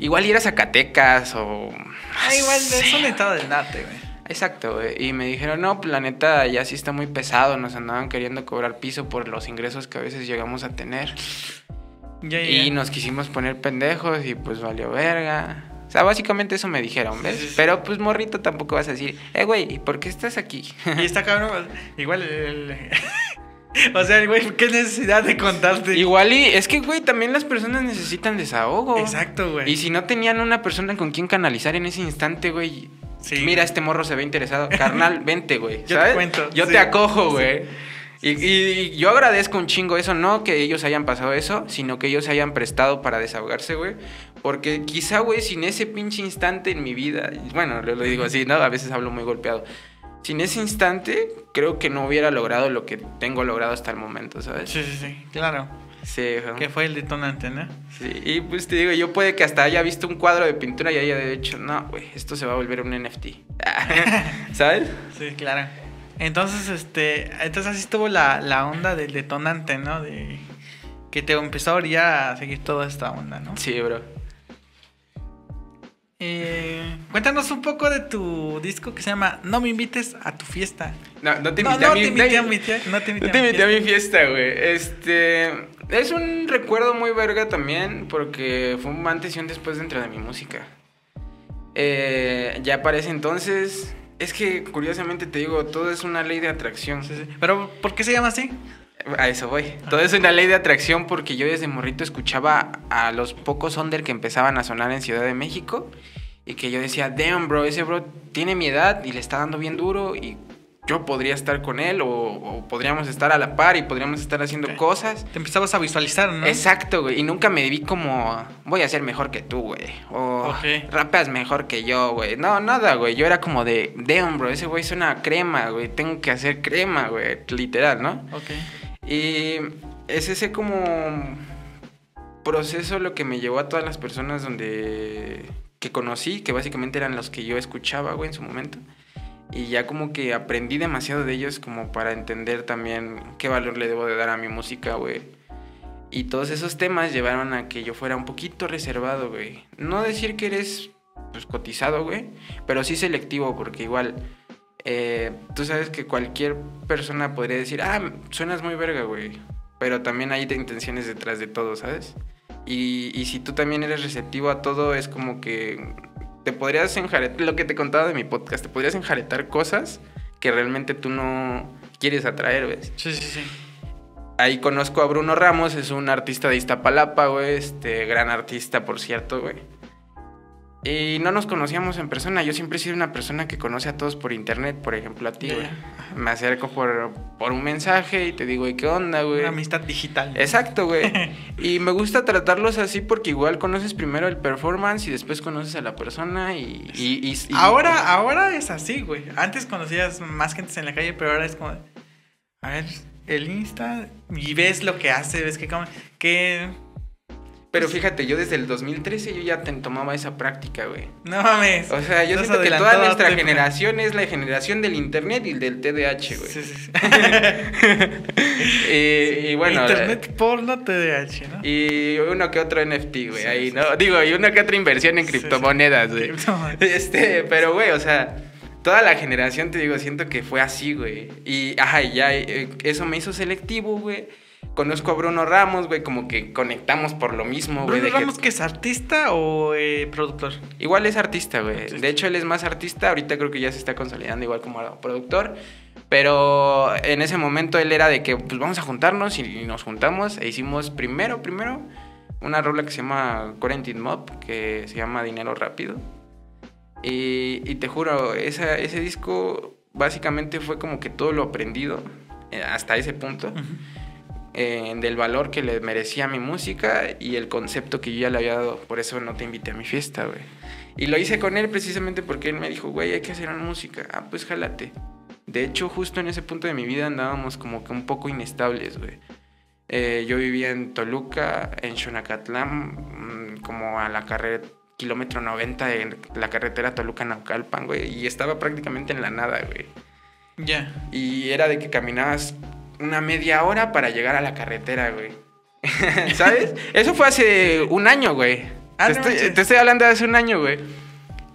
Speaker 2: Igual ir a Zacatecas o...
Speaker 1: Ah, igual
Speaker 2: Sí.
Speaker 1: es un estado del norte, güey.
Speaker 2: Exacto, güey. Y me dijeron, no, pues la neta ya sí está muy pesado. Nos andaban queriendo cobrar piso por los ingresos que a veces llegamos a tener. Y nos quisimos poner pendejos y pues valió verga. O sea, básicamente eso me dijeron, ¿ves?
Speaker 1: Sí, sí, sí.
Speaker 2: Pero pues morrito tampoco vas a decir, eh, güey, ¿y por qué estás aquí?
Speaker 1: Y está cabrón, igual el... o sea, güey, qué necesidad de contarte.
Speaker 2: Igual y es que, güey, también las personas necesitan desahogo.
Speaker 1: Exacto, güey.
Speaker 2: Y si no tenían una persona con quien canalizar en ese instante, güey.
Speaker 1: Sí.
Speaker 2: Mira, este morro se ve interesado. Carnal, vente, güey.
Speaker 1: Yo te cuento,
Speaker 2: Yo
Speaker 1: sí.
Speaker 2: te acojo, güey. Y, y yo agradezco un chingo eso, no que ellos hayan pasado eso, sino que ellos se hayan prestado para desahogarse, güey. Porque quizá, güey, sin ese pinche instante en mi vida, bueno, lo, lo digo así, ¿no? A veces hablo muy golpeado. Sin ese instante, creo que no hubiera logrado lo que tengo logrado hasta el momento, ¿sabes?
Speaker 1: Sí, sí, sí, claro.
Speaker 2: Sí, ajá.
Speaker 1: Que fue el detonante, ¿no?
Speaker 2: Sí, y pues te digo, yo puede que hasta haya visto un cuadro de pintura y haya dicho, no, güey, esto se va a volver un NFT. ¿Sabes?
Speaker 1: Sí, claro. Entonces, este, entonces así estuvo la, la onda del detonante, ¿no? De que te empezó a orillar a seguir toda esta onda, ¿no?
Speaker 2: Sí, bro.
Speaker 1: Eh, cuéntanos un poco de tu disco que se llama No me invites a tu fiesta.
Speaker 2: No, no te invité
Speaker 1: no
Speaker 2: a mi
Speaker 1: te invité a
Speaker 2: no-
Speaker 1: mi tía- no te invité a mi
Speaker 2: invité a mi
Speaker 1: fiesta.
Speaker 2: fiesta, güey. Este. Es un recuerdo muy verga también, porque fue un antes y un después dentro de mi música. Eh, ya para ese entonces. Es que curiosamente te digo, todo es una ley de atracción.
Speaker 1: Sí, sí. Pero, ¿por qué se llama así?
Speaker 2: A eso voy. Todo es una ley de atracción porque yo desde morrito escuchaba a los pocos under que empezaban a sonar en Ciudad de México y que yo decía, damn, bro, ese bro tiene mi edad y le está dando bien duro y yo podría estar con él o, o podríamos estar a la par y podríamos estar haciendo cosas.
Speaker 1: Te empezabas a visualizar, ¿no?
Speaker 2: Exacto, güey. Y nunca me vi como, voy a ser mejor que tú, güey. O
Speaker 1: Ok.
Speaker 2: rapeas mejor que yo, güey. No, nada, güey. Yo era como de, damn, bro, ese güey suena a crema, güey. Tengo que hacer crema, güey. Literal, ¿no?
Speaker 1: Ok.
Speaker 2: Y es ese como proceso lo que me llevó a todas las personas donde que conocí, que básicamente eran los que yo escuchaba, güey, en su momento. Y ya como que aprendí demasiado de ellos como para entender también qué valor le debo de dar a mi música, güey. Y todos esos temas llevaron a que yo fuera un poquito reservado, güey. No decir que eres pues, cotizado, güey, pero sí selectivo, porque igual eh, tú sabes que cualquier persona podría decir, ah, suenas muy verga, güey. Pero también hay intenciones detrás de todo, ¿sabes? Y, y si tú también eres receptivo a todo, es como que te podrías enjaretar, lo que te contaba de mi podcast, te podrías enjaretar cosas que realmente tú no quieres atraer, ¿ves?
Speaker 1: Sí, sí, sí.
Speaker 2: Ahí conozco a Bruno Ramos, es un artista de Iztapalapa, güey, este, gran artista, por cierto, güey. Y no nos conocíamos en persona, yo siempre he sido una persona que conoce a todos por internet, por ejemplo a ti, güey. Me acerco por, por un mensaje y te digo, ¿y qué onda, güey?
Speaker 1: Una amistad digital.
Speaker 2: Exacto, güey. Y me gusta tratarlos así porque igual conoces primero el performance y después conoces a la persona y... y- y- y-
Speaker 1: Ahora, ahora es así, güey. Antes conocías más gente en la calle, pero ahora es como, a ver, el Insta y ves lo que hace, ves que que
Speaker 2: Pero fíjate, yo desde el 2013 yo ya te tomaba esa práctica, güey.
Speaker 1: no mames.
Speaker 2: O sea, yo siento que toda nuestra generación es la generación del internet y del TDAH, güey.
Speaker 1: Sí, sí, sí.
Speaker 2: y, y bueno,
Speaker 1: Internet porno TDAH, ¿no?
Speaker 2: y uno que otro NFT, güey,
Speaker 1: Sí,
Speaker 2: ahí. ¿no? Digo, y una que otra inversión en criptomonedas, güey.
Speaker 1: Criptomonedas.
Speaker 2: Este, pero, güey, o sea, toda la generación, te digo, siento que fue así, güey. Y, ajá, ya, eh, eso me hizo selectivo, güey. Conozco a Bruno Ramos, güey, como que conectamos por lo mismo, güey.
Speaker 1: Bruno
Speaker 2: que-
Speaker 1: Ramos, que es artista o eh, productor?
Speaker 2: Igual es artista, güey. De hecho, él es más artista. Ahorita creo que ya se está consolidando igual como productor. Pero en ese momento él era de que, pues vamos a juntarnos y nos juntamos e hicimos primero, primero, una rola que se llama Quarantine Mob, que se llama Dinero Rápido. Y, y te juro, esa- ese disco básicamente fue como que todo lo aprendido eh, hasta ese punto. Eh, del valor que le merecía mi música y el concepto que yo ya le había dado. Por eso no te invité a mi fiesta, güey. Y lo hice con él precisamente porque él me dijo, güey, hay que hacer una música. Ah, pues jálate. De hecho, justo en ese punto de mi vida andábamos como que un poco inestables, güey. Eh, yo vivía en Toluca, en Xonacatlán, mm, como a la carrera, kilómetro 90 de la carretera Toluca-Naucalpan, güey. Y estaba prácticamente en la nada, güey.
Speaker 1: Ya.
Speaker 2: Y era de que caminabas una media hora para llegar a la carretera, güey. ¿Sabes? Eso fue hace un año, güey.
Speaker 1: Ah,
Speaker 2: te,
Speaker 1: no
Speaker 2: estoy,
Speaker 1: manches.
Speaker 2: te estoy hablando de hace un año, güey.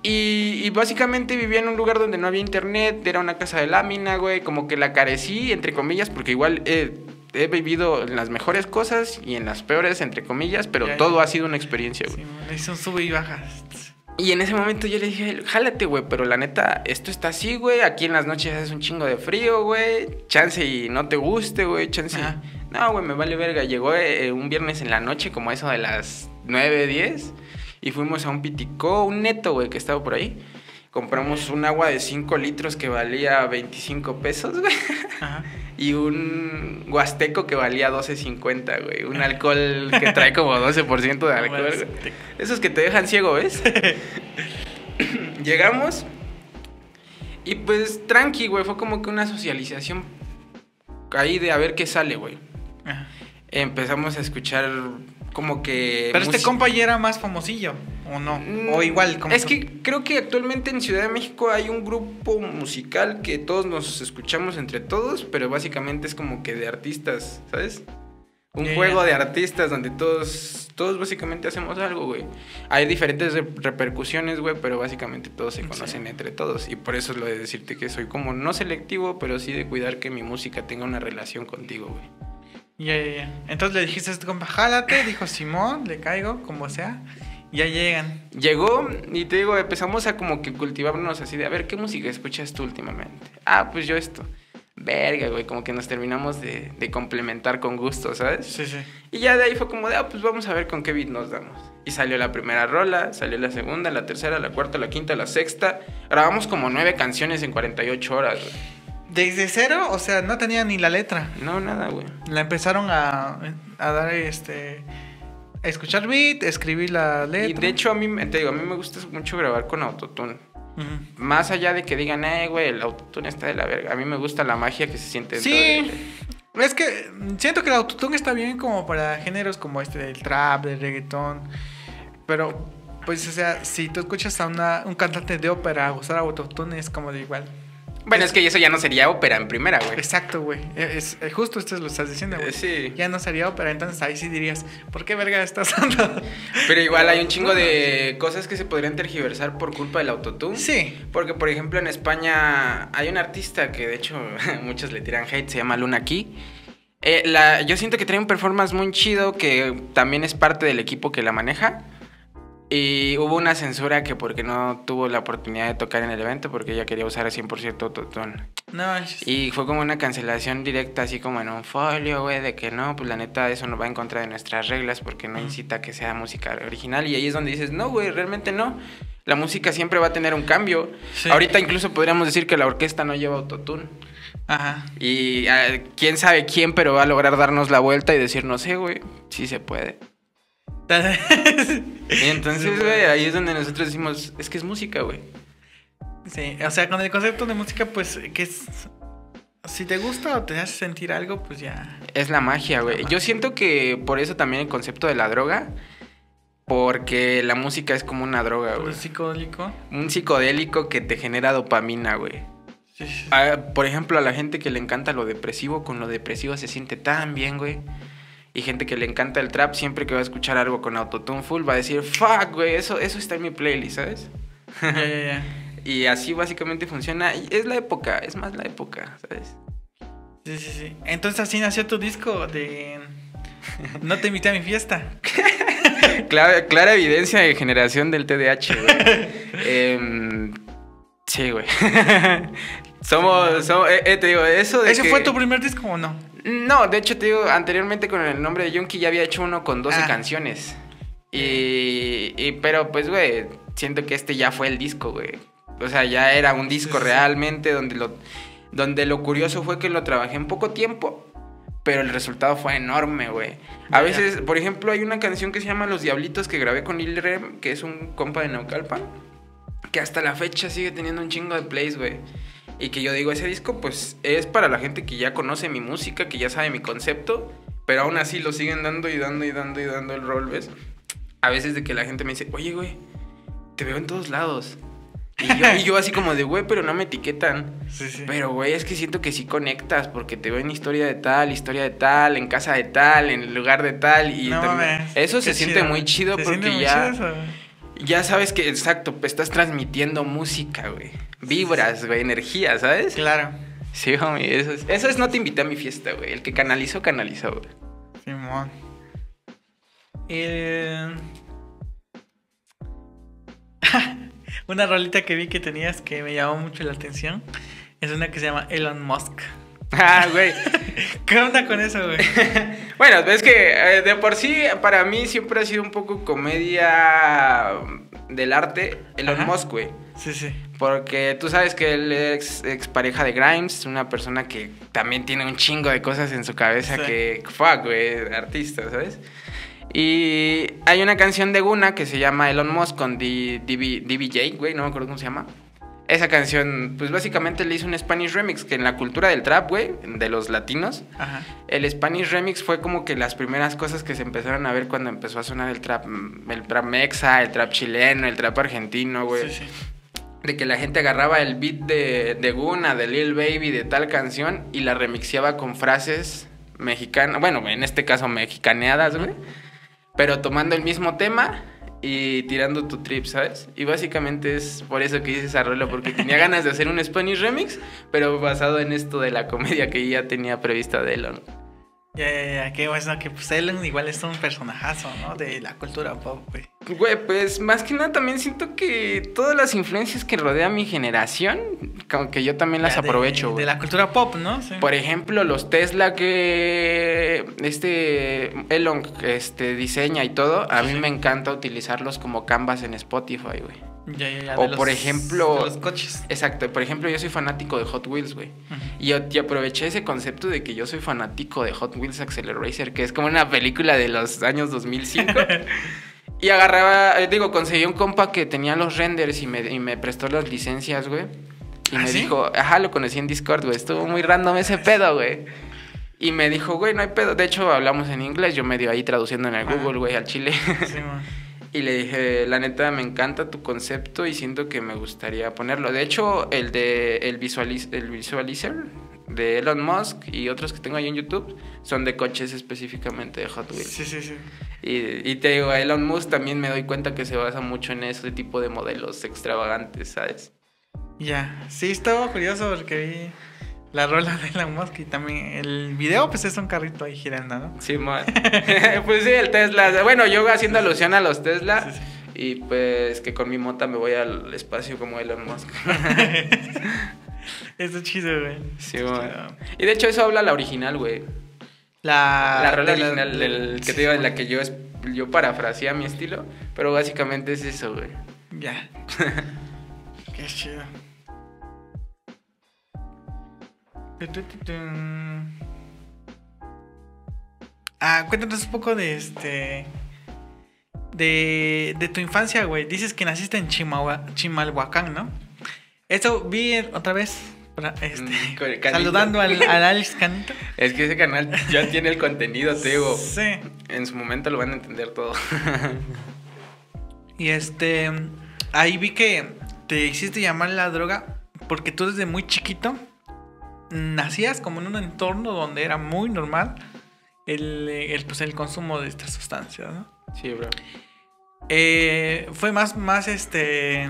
Speaker 2: Y, y básicamente vivía en un lugar donde no había internet, era una casa de lámina, güey. Como que la carecí, entre comillas, porque igual he, he vivido en las mejores cosas y en las peores, entre comillas, pero
Speaker 1: Ya, ya.
Speaker 2: todo ha sido una experiencia, güey.
Speaker 1: Sí, un sube y baja.
Speaker 2: Y en ese momento yo le dije, jálate, güey, pero la neta, esto está así, güey. Aquí en las noches hace un chingo de frío, güey. Chance y no te guste, güey. Chance. y-
Speaker 1: Ajá.
Speaker 2: No, güey, me vale verga. Llegó eh, un viernes en la noche, como eso de las 9, 10. Y fuimos a un piticó, un neto, güey, que estaba por ahí. Compramos un agua de 5 litros que valía 25 pesos, güey.
Speaker 1: Ajá.
Speaker 2: Y un huasteco que valía 12.50, güey. Un alcohol que trae como 12% de alcohol, güey. Esos que te dejan ciego, ¿ves? Llegamos y pues tranqui, güey, fue como que una socialización ahí de a ver qué sale, güey. Empezamos a escuchar como que...
Speaker 1: Pero este compa ya era más famosillo, ¿o no? O
Speaker 2: Mm,
Speaker 1: igual, como
Speaker 2: Es
Speaker 1: tú.
Speaker 2: que creo que actualmente en Ciudad de México hay un grupo musical que todos nos escuchamos entre todos, pero básicamente es como que de artistas, ¿sabes? Un juego de artistas donde todos, todos básicamente hacemos algo, güey. Hay diferentes re- repercusiones, güey, pero básicamente todos se
Speaker 1: Sí.
Speaker 2: conocen entre todos. Y por eso es lo de decirte que soy como no selectivo, pero sí de cuidar que mi música tenga una relación contigo, güey.
Speaker 1: Ya, ya, ya. Entonces le dijiste a este compa, jálate, dijo Simón, le caigo, como sea. Ya llegan.
Speaker 2: Llegó y te digo, empezamos a como que cultivarnos así de, a ver, ¿qué música escuchas tú últimamente? Ah, pues yo esto. Verga, güey, como que nos terminamos de, de complementar con gusto, ¿sabes?
Speaker 1: Sí, sí.
Speaker 2: Y ya de ahí fue como de, ah, pues vamos a ver con qué beat nos damos. Y salió la primera rola, salió la segunda, la tercera, la cuarta, la quinta, la sexta. Grabamos como nueve canciones en 48 horas, güey.
Speaker 1: Desde cero, o sea, no tenía ni la letra.
Speaker 2: No, nada, güey.
Speaker 1: La empezaron a, a dar este. A escuchar beat, escribir la letra.
Speaker 2: Y de hecho a mí, me- te digo, a mí me gusta mucho grabar con autotune.
Speaker 1: Ujú.
Speaker 2: Más allá de que digan, eh, güey, el autotune está de la verga. A mí me gusta la magia que se siente
Speaker 1: Sí.
Speaker 2: de-
Speaker 1: Es que siento que el autotune está bien como para géneros como este del trap, del reggaetón. Pero, pues, o sea, si tú escuchas a una, un cantante de ópera usar autotune es como de igual.
Speaker 2: Bueno, es que eso ya no sería ópera en primera, güey.
Speaker 1: Exacto, güey. Es, es- justo esto lo estás diciendo, güey.
Speaker 2: Eh, Sí.
Speaker 1: Ya no sería ópera, entonces ahí sí dirías, ¿por qué verga estás dando?
Speaker 2: Pero igual hay un chingo de cosas que se podrían tergiversar por culpa del autotune.
Speaker 1: Sí.
Speaker 2: Porque, por ejemplo, en España hay un artista que, de hecho, muchos le tiran hate, se llama Luna Key. Eh, la, yo siento que trae un performance muy chido que también es parte del equipo que la maneja. Y hubo una censura que porque no tuvo la oportunidad de tocar en el evento porque ella quería usar 100% autotune.
Speaker 1: No, es-
Speaker 2: Y fue como una cancelación directa, así como en un folio, güey, de que no, pues la neta eso no va en contra de nuestras reglas porque no incita a que sea música original. Y ahí es donde dices, no, güey, realmente no. La música siempre va a tener un cambio.
Speaker 1: Sí.
Speaker 2: Ahorita incluso podríamos decir que la orquesta no lleva autotune.
Speaker 1: Ajá.
Speaker 2: Y ah, quién sabe quién, pero va a lograr darnos la vuelta y decirnos, eh, güey, sí se puede. Y entonces, güey, ahí es donde nosotros decimos, es que es música, güey.
Speaker 1: sí, o sea, con el concepto de música, pues, que es... Si te gusta o te hace sentir algo, pues ya...
Speaker 2: Es la magia, güey. Yo siento que por eso también el concepto de la droga, porque la música es como una droga, güey.
Speaker 1: Pues, psicodélico.
Speaker 2: Un psicodélico que te genera dopamina, güey.
Speaker 1: Sí, sí.
Speaker 2: Ah, por ejemplo, a la gente que le encanta lo depresivo, con lo depresivo se siente tan bien, güey. Y gente que le encanta el trap, siempre que va a escuchar algo con autotune full, va a decir, fuck, güey, eso, eso está en mi playlist, ¿sabes? Y así básicamente funciona. Y es la época, es más la época, ¿sabes?
Speaker 1: Sí, sí, sí. Entonces así nació tu disco de... No te invité a mi fiesta.
Speaker 2: Clara, clara evidencia de generación del TDAH, güey. Em, sí, güey. somos, somos- eh, eh, te digo, eso de
Speaker 1: ¿Ese
Speaker 2: que-
Speaker 1: fue tu primer disco o no?
Speaker 2: No, de hecho te digo, anteriormente con el nombre de Yonki ya había hecho uno con 12
Speaker 1: Ah.
Speaker 2: canciones. Y, y- pero pues, güey, siento que este ya fue el disco, güey. O sea, ya era un disco realmente donde lo, donde lo curioso fue que lo trabajé en poco tiempo, pero el resultado fue enorme, güey. A veces, por ejemplo, hay una canción que se llama Los Diablitos que grabé con Lil Rem, que es un compa de Naucalpan, que hasta la fecha sigue teniendo un chingo de plays, güey. Y que yo digo, ese disco, pues, es para la gente que ya conoce mi música, que ya sabe mi concepto, pero aún así lo siguen dando y dando y dando y dando el rol, ¿ves? A veces de que la gente me dice, oye, güey, te veo en todos lados. Y yo, y yo así como de, güey, pero no me etiquetan.
Speaker 1: Sí, sí.
Speaker 2: Pero, güey, es que siento que sí conectas, porque te veo en historia de tal, historia de tal, en casa de tal, en lugar de tal. Y
Speaker 1: No
Speaker 2: también- eso se
Speaker 1: qué
Speaker 2: siente
Speaker 1: chido.
Speaker 2: muy chido
Speaker 1: Se
Speaker 2: porque
Speaker 1: muy
Speaker 2: ya,
Speaker 1: chido.
Speaker 2: Ya sabes que, exacto, estás transmitiendo música, güey. Vibras, güey, energía, ¿sabes?
Speaker 1: Claro.
Speaker 2: Sí, homie, eso es, eso es no te invité a mi fiesta, güey. El que canalizó, canalizó, güey.
Speaker 1: Simón. Eh, una rolita que vi que tenías que me llamó mucho la atención es una que se llama Elon Musk.
Speaker 2: Ah, güey.
Speaker 1: ¿Qué onda con eso, güey?
Speaker 2: Bueno, es que eh, de por sí, para mí siempre ha sido un poco comedia del arte Elon
Speaker 1: Ajá.
Speaker 2: Musk, güey.
Speaker 1: Sí, sí.
Speaker 2: Porque tú sabes que él es ex pareja de Grimes, una persona que también tiene un chingo de cosas en su cabeza
Speaker 1: Sí.
Speaker 2: que, fuck, güey, artista, ¿sabes? Y hay una canción de Guna que se llama Elon Musk con DBJ, güey, no me acuerdo cómo se llama. Esa canción, pues básicamente le hizo un Spanish remix, que en la cultura del trap, güey, de los latinos,
Speaker 1: Ajá.
Speaker 2: el Spanish remix fue como que las primeras cosas que se empezaron a ver cuando empezó a sonar el trap, mm, el trap mexa, el trap chileno, el trap argentino, güey
Speaker 1: Sí, sí.
Speaker 2: de que la gente agarraba el beat de, de Guna, de Lil Baby, de tal canción y la remixiaba con frases mexicanas, bueno, en este caso mexicaneadas, güey, pero tomando el mismo tema y tirando tu trip, ¿sabes? Y básicamente es por eso que hice esa rola, porque tenía ganas de hacer un Spanish remix, pero basado en esto de la comedia que ya tenía prevista de Elon.
Speaker 1: Ya, ya, ya. Qué bueno que pues Elon igual es un personajazo, ¿no? De la cultura pop, güey.
Speaker 2: Güey, pues más que nada también siento que todas las influencias que rodea mi generación, como que yo también las
Speaker 1: Ya, de-
Speaker 2: aprovecho,
Speaker 1: De, la cultura pop, ¿no? Sí.
Speaker 2: Por ejemplo, los Tesla que este Elon este, diseña y todo, a
Speaker 1: Sí,
Speaker 2: mí
Speaker 1: sí.
Speaker 2: me encanta utilizarlos como canvas en Spotify, güey.
Speaker 1: Ya, ya, ya,
Speaker 2: o por
Speaker 1: los-
Speaker 2: ejemplo-
Speaker 1: los coches.
Speaker 2: Exacto, por ejemplo, yo soy fanático de Hot Wheels, güey. Y, yo- y aproveché ese concepto de que yo soy fanático de Hot Wheels Accelerator, que es como una película de los años 2005. y agarraba, eh, digo, conseguí un compa que tenía los renders y me, y me prestó las licencias, güey. Y
Speaker 1: ¿Ah,
Speaker 2: me
Speaker 1: sí?
Speaker 2: dijo, ajá, lo conocí en Discord, güey. Estuvo muy random ese pedo, güey. Y me dijo, güey, no hay pedo. De hecho, hablamos en inglés. Yo medio ahí traduciendo en el
Speaker 1: Ajá.
Speaker 2: Google, güey, al chile.
Speaker 1: Sí.
Speaker 2: Y le dije, la neta, me encanta tu concepto y siento que me gustaría ponerlo. De hecho, el de el, visualiz el visualizer de Elon Musk y otros que tengo ahí en YouTube son de coches específicamente de Hot Wheels.
Speaker 1: Sí, sí, sí.
Speaker 2: Y, y te digo, Elon Musk también me doy cuenta que se basa mucho en ese tipo de modelos extravagantes, ¿sabes?
Speaker 1: Ya. Sí, estaba curioso porque vi la rola de Elon Musk y también el video, pues es un carrito ahí girando, ¿no?
Speaker 2: Sí, man. pues sí, el Tesla. Bueno, yo haciendo alusión a los Tesla.
Speaker 1: Sí, sí.
Speaker 2: Y pues que con mi mota me voy al espacio como Elon Musk.
Speaker 1: Está chido, güey.
Speaker 2: Sí,
Speaker 1: chido.
Speaker 2: Y de hecho eso habla la original, güey.
Speaker 1: La,
Speaker 2: la rola
Speaker 1: de la-
Speaker 2: original del que
Speaker 1: sí,
Speaker 2: te digo, en
Speaker 1: güey.
Speaker 2: la que yo, yo parafraseé a mi estilo, pero básicamente es eso, güey.
Speaker 1: Ya. Qué chido. Ah, cuéntanos un poco de este. De, de tu infancia, güey. Dices que naciste en Chimahua- Chimalhuacán, ¿no? Eso vi otra vez. este,
Speaker 2: Mm,
Speaker 1: saludando al, al Alex Canito.
Speaker 2: Es que ese canal ya tiene el contenido, te digo.
Speaker 1: Sí.
Speaker 2: En su momento lo van a entender todo.
Speaker 1: Y este, ahí vi que te hiciste llamar la droga porque tú desde muy chiquito nacías como en un entorno donde era muy normal el, eh, el, pues, el consumo de estas sustancias, ¿no?
Speaker 2: Sí, bro.
Speaker 1: Eh, fue más, más este,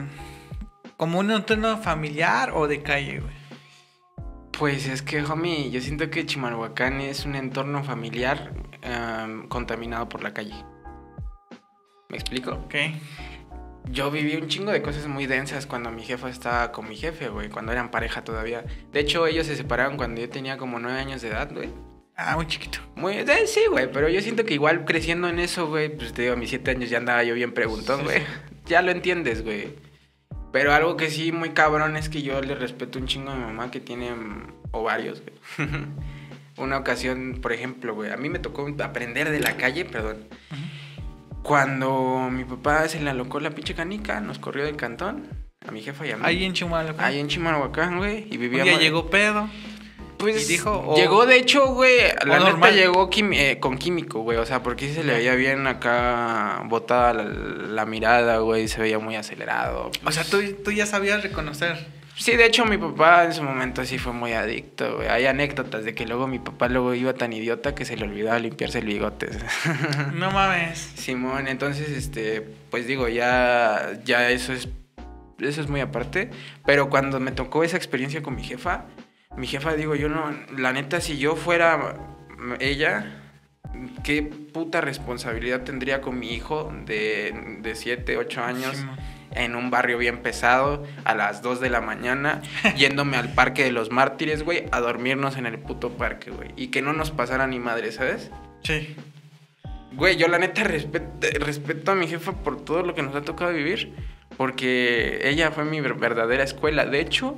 Speaker 1: como un entorno familiar o de calle, güey.
Speaker 2: Pues es que, homie, yo siento que Chimalhuacán es un entorno familiar em, contaminado por la calle. ¿Me explico?
Speaker 1: Ok.
Speaker 2: Yo viví un chingo de cosas muy densas cuando mi jefa estaba con mi jefe, güey, cuando eran pareja todavía. De hecho, ellos se separaron cuando yo tenía como nueve años de edad, güey.
Speaker 1: Ah, muy chiquito.
Speaker 2: Muy, eh, sí, güey, pero yo siento que igual creciendo en eso, güey, pues te digo, a mis siete años ya andaba yo bien preguntón,
Speaker 1: Sí,
Speaker 2: güey.
Speaker 1: sí.
Speaker 2: Ya lo entiendes, güey. Pero algo que sí muy cabrón es que yo le respeto un chingo a mi mamá que tiene mm, ovarios, güey. Una ocasión, por ejemplo, güey, a mí me tocó aprender de la calle, perdón. Cuando mi papá se le alocó la pinche canica, nos corrió del cantón, a mi jefa y a mí.
Speaker 1: Ahí en Chihuahua.
Speaker 2: Ahí en Chimalhuacán, güey, y vivíamos...
Speaker 1: día llegó pedo.
Speaker 2: Pues
Speaker 1: Y dijo, o-
Speaker 2: llegó, de hecho, güey, la neta
Speaker 1: normal.
Speaker 2: llegó eh, con químico, güey. O sea, porque se le veía bien acá botada la, la mirada, güey. Se veía muy acelerado.
Speaker 1: O sea, tú, tú ya sabías reconocer.
Speaker 2: Sí, de hecho, mi papá en su momento sí fue muy adicto, güey. Hay anécdotas de que luego mi papá luego iba tan idiota que se le olvidaba limpiarse el bigote.
Speaker 1: No mames.
Speaker 2: Simón, entonces, este, pues digo, ya, ya eso es, eso es muy aparte. Pero cuando me tocó esa experiencia con mi jefa, mi jefa, digo, yo no, la neta, si yo fuera ella, qué puta responsabilidad tendría con mi hijo de, de 7, 8 años. En un barrio bien pesado, a las 2 de la mañana, yéndome al parque de los mártires, güey, a dormirnos en el puto parque, güey. Y que no nos pasara ni madre, ¿sabes?
Speaker 1: Sí.
Speaker 2: Güey, yo la neta respeto, respeto a mi jefa por todo lo que nos ha tocado vivir. Porque ella fue mi ver- verdadera escuela. De hecho,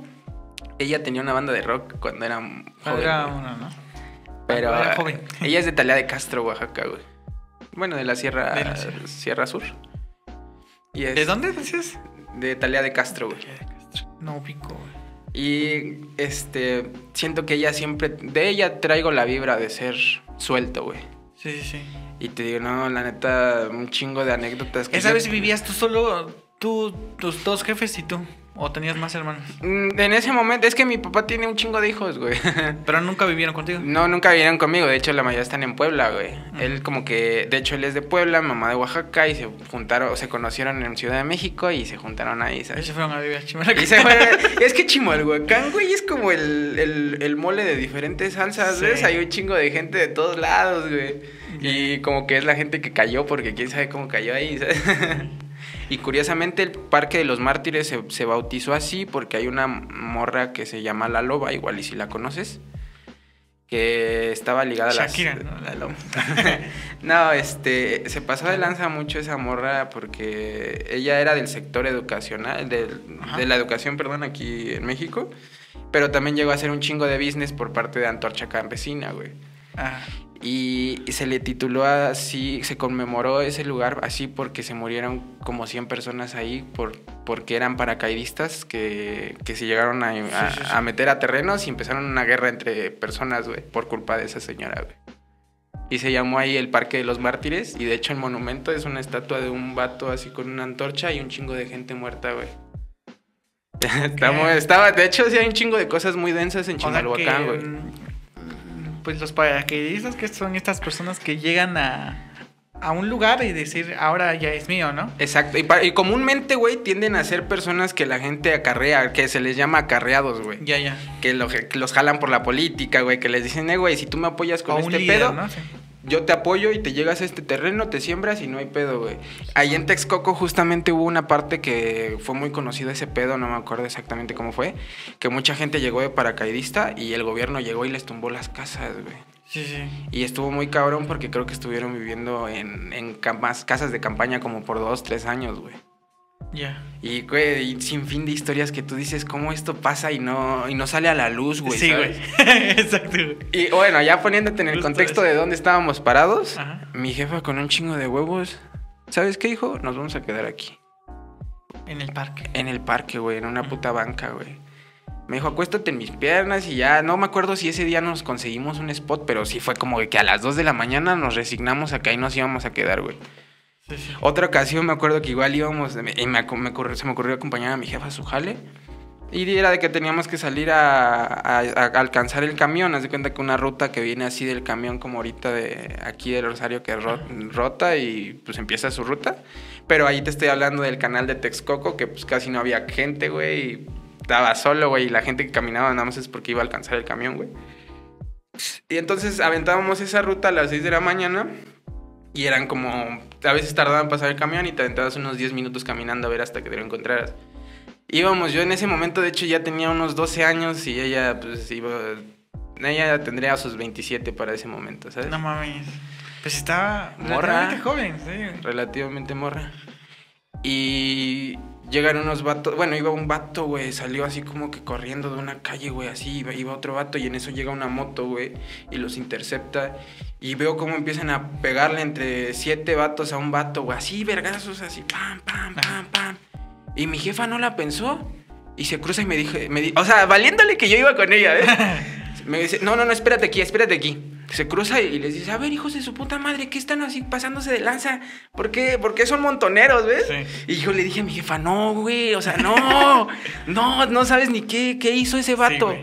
Speaker 2: ella tenía una banda de rock cuando era joven.
Speaker 1: Era uno, ¿no?
Speaker 2: Pero
Speaker 1: Era
Speaker 2: ah,
Speaker 1: joven.
Speaker 2: ella es de Talía de Castro, Oaxaca, güey. Bueno, de la Sierra,
Speaker 1: De la sierra.
Speaker 2: sierra. Sur. Y es
Speaker 1: ¿De dónde decías?
Speaker 2: De Talía de Castro, güey.
Speaker 1: No pico, güey.
Speaker 2: Y este, siento que ella siempre, de ella traigo la vibra de ser suelto, güey.
Speaker 1: Sí, sí, sí.
Speaker 2: Y te digo, no, la neta, un chingo de anécdotas. que
Speaker 1: ¿Esa vez vivías tú solo, tú, tus dos jefes y tú? ¿O tenías más hermanos?
Speaker 2: Mm, En ese momento, es que mi papá tiene un chingo de hijos, güey.
Speaker 1: Pero nunca vivieron contigo.
Speaker 2: No, nunca vinieron conmigo. De hecho, la mayoría están en Puebla, güey. Él como que, de hecho, él es de Puebla, mamá de Oaxaca, y se juntaron, se conocieron en Ciudad de México y se juntaron ahí, ¿sabes?
Speaker 1: se fueron a vivir a Chimalhuacán.
Speaker 2: Y se fueron- es que Chimalhuacán, güey, es como el, el, el mole de diferentes salsas,
Speaker 1: Sí.
Speaker 2: ¿ves? Hay un chingo de gente de todos lados, güey. Y como que es la gente que cayó, porque quién sabe cómo cayó ahí, ¿sabes? Y curiosamente el Parque de los Mártires se, se bautizó así porque hay una morra que se llama La Loba, igual y si la conoces, que estaba ligada a las...
Speaker 1: Shakira, ¿no? La loba.
Speaker 2: No, este, se pasó de lanza mucho esa morra porque ella era del sector educacional, del-
Speaker 1: Ajá.
Speaker 2: de la educación, perdón, aquí en México, pero también llegó a hacer un chingo de business por parte de Antorcha Campesina, güey.
Speaker 1: Ah,
Speaker 2: Y se le tituló así, se conmemoró ese lugar así porque se murieron como 100 personas ahí por, porque eran paracaidistas que, que se llegaron a, a-
Speaker 1: Sí, sí, sí.
Speaker 2: a meter a terrenos y empezaron una guerra entre personas, güey, por culpa de esa señora, güey. Y se llamó ahí el Parque de los Mártires y de hecho el monumento es una estatua de un vato así con una antorcha y un chingo de gente muerta, güey. Estaba, de hecho, sí hay un chingo de cosas muy densas en Chimalhuacán, güey.
Speaker 1: Pues los paracaidistas que son estas personas que llegan a, a un lugar y decir, ahora ya es mío, ¿no?
Speaker 2: Exacto. Y, comúnmente, güey, tienden a ser personas que la gente acarrea, que se les llama acarreados, güey.
Speaker 1: Ya, ya.
Speaker 2: Que, lo- que los jalan por la política, güey. Que les dicen, eh, güey, si tú me apoyas con
Speaker 1: O
Speaker 2: este
Speaker 1: líder,
Speaker 2: pedo,
Speaker 1: ¿no? Sí.
Speaker 2: Yo te apoyo y te llegas a este terreno, te siembras y no hay pedo, güey. Ahí en Texcoco justamente hubo una parte que fue muy conocida ese pedo, no me acuerdo exactamente cómo fue, que mucha gente llegó de paracaidista y el gobierno llegó y les tumbó las casas, güey.
Speaker 1: Sí, sí.
Speaker 2: Y estuvo muy cabrón porque creo que estuvieron viviendo en, casas de campaña como por dos, tres años, güey.
Speaker 1: Ya.
Speaker 2: Y, güey, y sin fin de historias que tú dices, ¿cómo esto pasa y no, y no sale a la luz, güey?
Speaker 1: sí,
Speaker 2: ¿sabes?
Speaker 1: güey. Exacto, güey.
Speaker 2: Y bueno, ya poniéndote en el
Speaker 1: Justo
Speaker 2: contexto
Speaker 1: eso.
Speaker 2: de dónde estábamos parados,
Speaker 1: Ajá.
Speaker 2: mi jefa con un chingo de huevos, ¿sabes qué, hijo? Nos vamos a quedar aquí,
Speaker 1: En el parque.
Speaker 2: en el parque, güey, en una puta banca, güey. Me dijo, acuéstate en mis piernas y ya, no me acuerdo si ese día nos conseguimos un spot, pero sí fue como que a las 2 de la mañana nos resignamos a que ahí nos íbamos a quedar, güey.
Speaker 1: Sí.
Speaker 2: Otra ocasión me acuerdo que igual íbamos, y me, me ocurrió- se me ocurrió acompañar a mi jefa a su jale. Y era de que teníamos que salir a, a- a alcanzar el camión. Haz de cuenta que una ruta que viene así del camión, como ahorita de aquí del Rosario, que ro- rota y pues empieza su ruta. Pero ahí te estoy hablando del canal de Texcoco, que pues casi no había gente, güey. Estaba solo, güey, y la gente que caminaba nada más es porque iba a alcanzar el camión, güey. Y entonces aventábamos esa ruta a las 6 de la mañana. Y eran como. A veces tardaban en pasar el camión y te aventabas unos 10 minutos caminando a ver hasta que te lo encontraras. Íbamos, yo en ese momento, de hecho, ya tenía unos 12 años y ella, pues, iba Ella tendría sus 27 para ese momento, ¿sabes?
Speaker 1: No mames. Pues estaba
Speaker 2: Morra.
Speaker 1: relativamente joven, sí.
Speaker 2: relativamente morra. Y llegan unos vatos, bueno, iba un vato, güey, salió así como que corriendo de una calle, güey, así, iba, iba otro vato y en eso llega una moto, güey, y los intercepta. Y veo cómo empiezan a pegarle entre siete vatos a un vato, güey, así, vergazos, así, pam, pam, pam, pam. Y mi jefa no la pensó y se cruza y me dijo, me di- o sea, valiéndole que yo iba con ella, ¿eh? Me dice, no, no, no, espérate aquí, espérate aquí. Se cruza y les dice, a ver, hijos de su puta madre, ¿qué están así pasándose de lanza? ¿Por qué? ¿Por qué son montoneros, ves?
Speaker 1: Sí.
Speaker 2: Y yo le dije a mi jefa, no, güey, o sea, no, no, no sabes ni qué, qué hizo ese vato.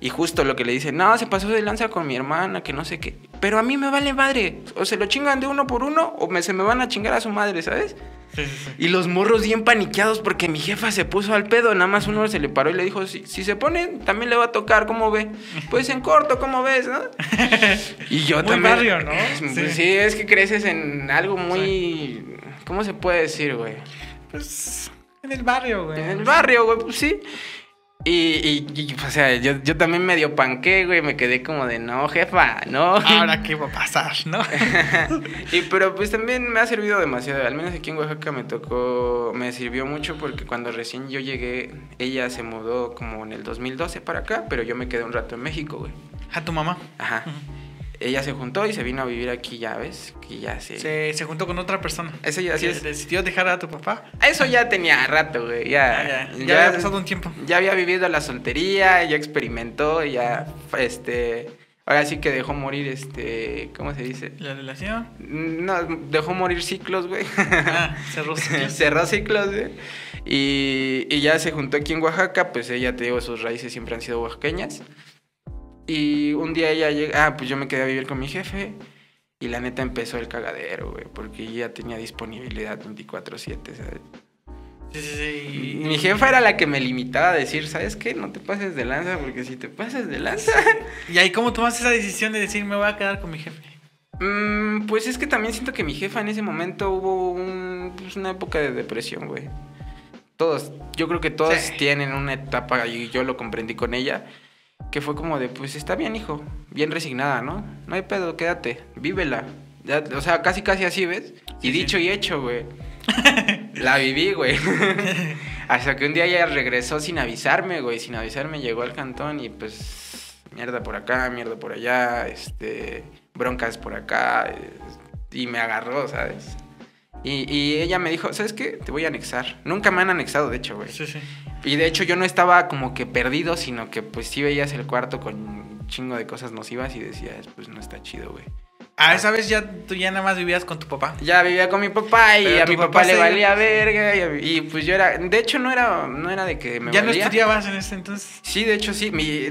Speaker 2: y justo lo que le dice, no, se pasó de lanza con mi hermana, que no sé qué. Pero a mí me vale madre. O se lo chingan de uno por uno, o me, se me van a chingar a su madre, ¿sabes?
Speaker 1: Sí, sí, sí.
Speaker 2: Y los morros bien paniqueados porque mi jefa se puso al pedo. Nada más uno se le paró y le dijo, si, si se pone, también le va a tocar, ¿cómo ve? Pues en corto, ¿cómo ves, no? Y yo
Speaker 1: Muy
Speaker 2: también...
Speaker 1: barrio, ¿no?
Speaker 2: Pues
Speaker 1: Sí.
Speaker 2: sí. es que creces en algo muy... ¿Cómo se puede decir, güey?
Speaker 1: Pues en el barrio, güey.
Speaker 2: En el barrio, güey, pues sí. Y, y- y, o sea, yo, yo también medio panqué, güey, me quedé como de, no, jefa, no.
Speaker 1: Ahora qué va a pasar, ¿no?
Speaker 2: y pero pues también me ha servido demasiado, al menos aquí en Oaxaca me tocó, me sirvió mucho porque cuando recién yo llegué, ella se mudó como en el 2012 para acá, pero yo me quedé un rato en México, güey.
Speaker 1: A tu mamá.
Speaker 2: Ajá. Ella se juntó y se vino a vivir aquí, ya ves, que ya se...
Speaker 1: Se, se juntó con otra persona.
Speaker 2: Eso ya, así es.
Speaker 1: Decidió dejar a tu papá.
Speaker 2: Eso ya tenía rato, güey, ya...
Speaker 1: Ah, ya, ya había pasado un tiempo.
Speaker 2: Ya había vivido la soltería, ya experimentó, ya, este... Ahora sí que dejó morir, este... ¿Cómo se dice?
Speaker 1: La relación.
Speaker 2: No, dejó morir ciclos, güey.
Speaker 1: Ah, cerró ciclos.
Speaker 2: Cerró ciclos, güey. Y, y ya se juntó aquí en Oaxaca, pues ella, te digo, sus raíces siempre han sido oaxaqueñas. Y un día ella llega, ah, pues yo me quedé a vivir con mi jefe. Y la neta empezó el cagadero, güey, porque ella tenía disponibilidad 24/7, ¿sabes?
Speaker 1: Sí, sí, sí.
Speaker 2: Mi jefa era la que me limitaba a decir, ¿sabes qué? No te pases de lanza, porque si te pasas de lanza...
Speaker 1: ¿Y ahí cómo tomaste esa decisión de decir me voy a quedar con mi jefe?
Speaker 2: Mm, pues es que también siento que mi jefa en ese momento hubo un- pues, una época de depresión, güey. Todos, yo creo que todos
Speaker 1: Sí.
Speaker 2: tienen una etapa, y yo lo comprendí con ella, que fue como de, pues está bien, hijo, bien resignada, ¿no? No hay pedo, quédate, vívela. Ya, o sea, casi casi así, ¿ves? Y dicho
Speaker 1: sí.
Speaker 2: y hecho, güey. La viví, güey. Hasta que un día ella regresó sin avisarme, güey. Sin avisarme llegó al cantón y pues mierda por acá, mierda por allá, este, broncas por acá. eh, Y me agarró, ¿sabes? Y, y ella me dijo, ¿sabes qué? Te voy a anexar. Nunca me han anexado, de hecho, güey.
Speaker 1: Sí, sí.
Speaker 2: Y de hecho yo no estaba como que perdido, sino que pues sí veías el cuarto con un chingo de cosas nocivas y decías, pues no está chido, güey.
Speaker 1: Ah, esa vez ya tú ya nada más vivías con tu papá.
Speaker 2: Ya vivía con mi papá y
Speaker 1: Pero
Speaker 2: a mi
Speaker 1: papá
Speaker 2: papá, le valía verga y, pues yo era, de hecho no era, no era de que me
Speaker 1: ya no estudiabas en ese entonces.
Speaker 2: Sí, de hecho sí, mi,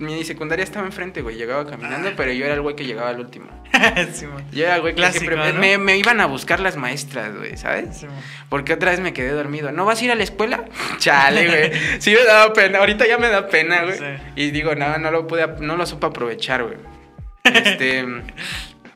Speaker 2: mi secundaria estaba enfrente, güey, llegaba caminando,
Speaker 1: Ah.
Speaker 2: pero yo era el güey que llegaba al último.
Speaker 1: sí.
Speaker 2: Yo era el güey que
Speaker 1: Clásico,
Speaker 2: siempre
Speaker 1: ¿no?
Speaker 2: me, me iban a buscar las maestras, güey, ¿sabes?
Speaker 1: Sí.
Speaker 2: Porque otra vez me quedé dormido. ¿No vas a ir a la escuela? Chale, güey. Sí me daba pena. Ahorita ya me da pena, güey.
Speaker 1: Sí.
Speaker 2: Y digo, no, no lo pude, no lo supe aprovechar, güey. Este.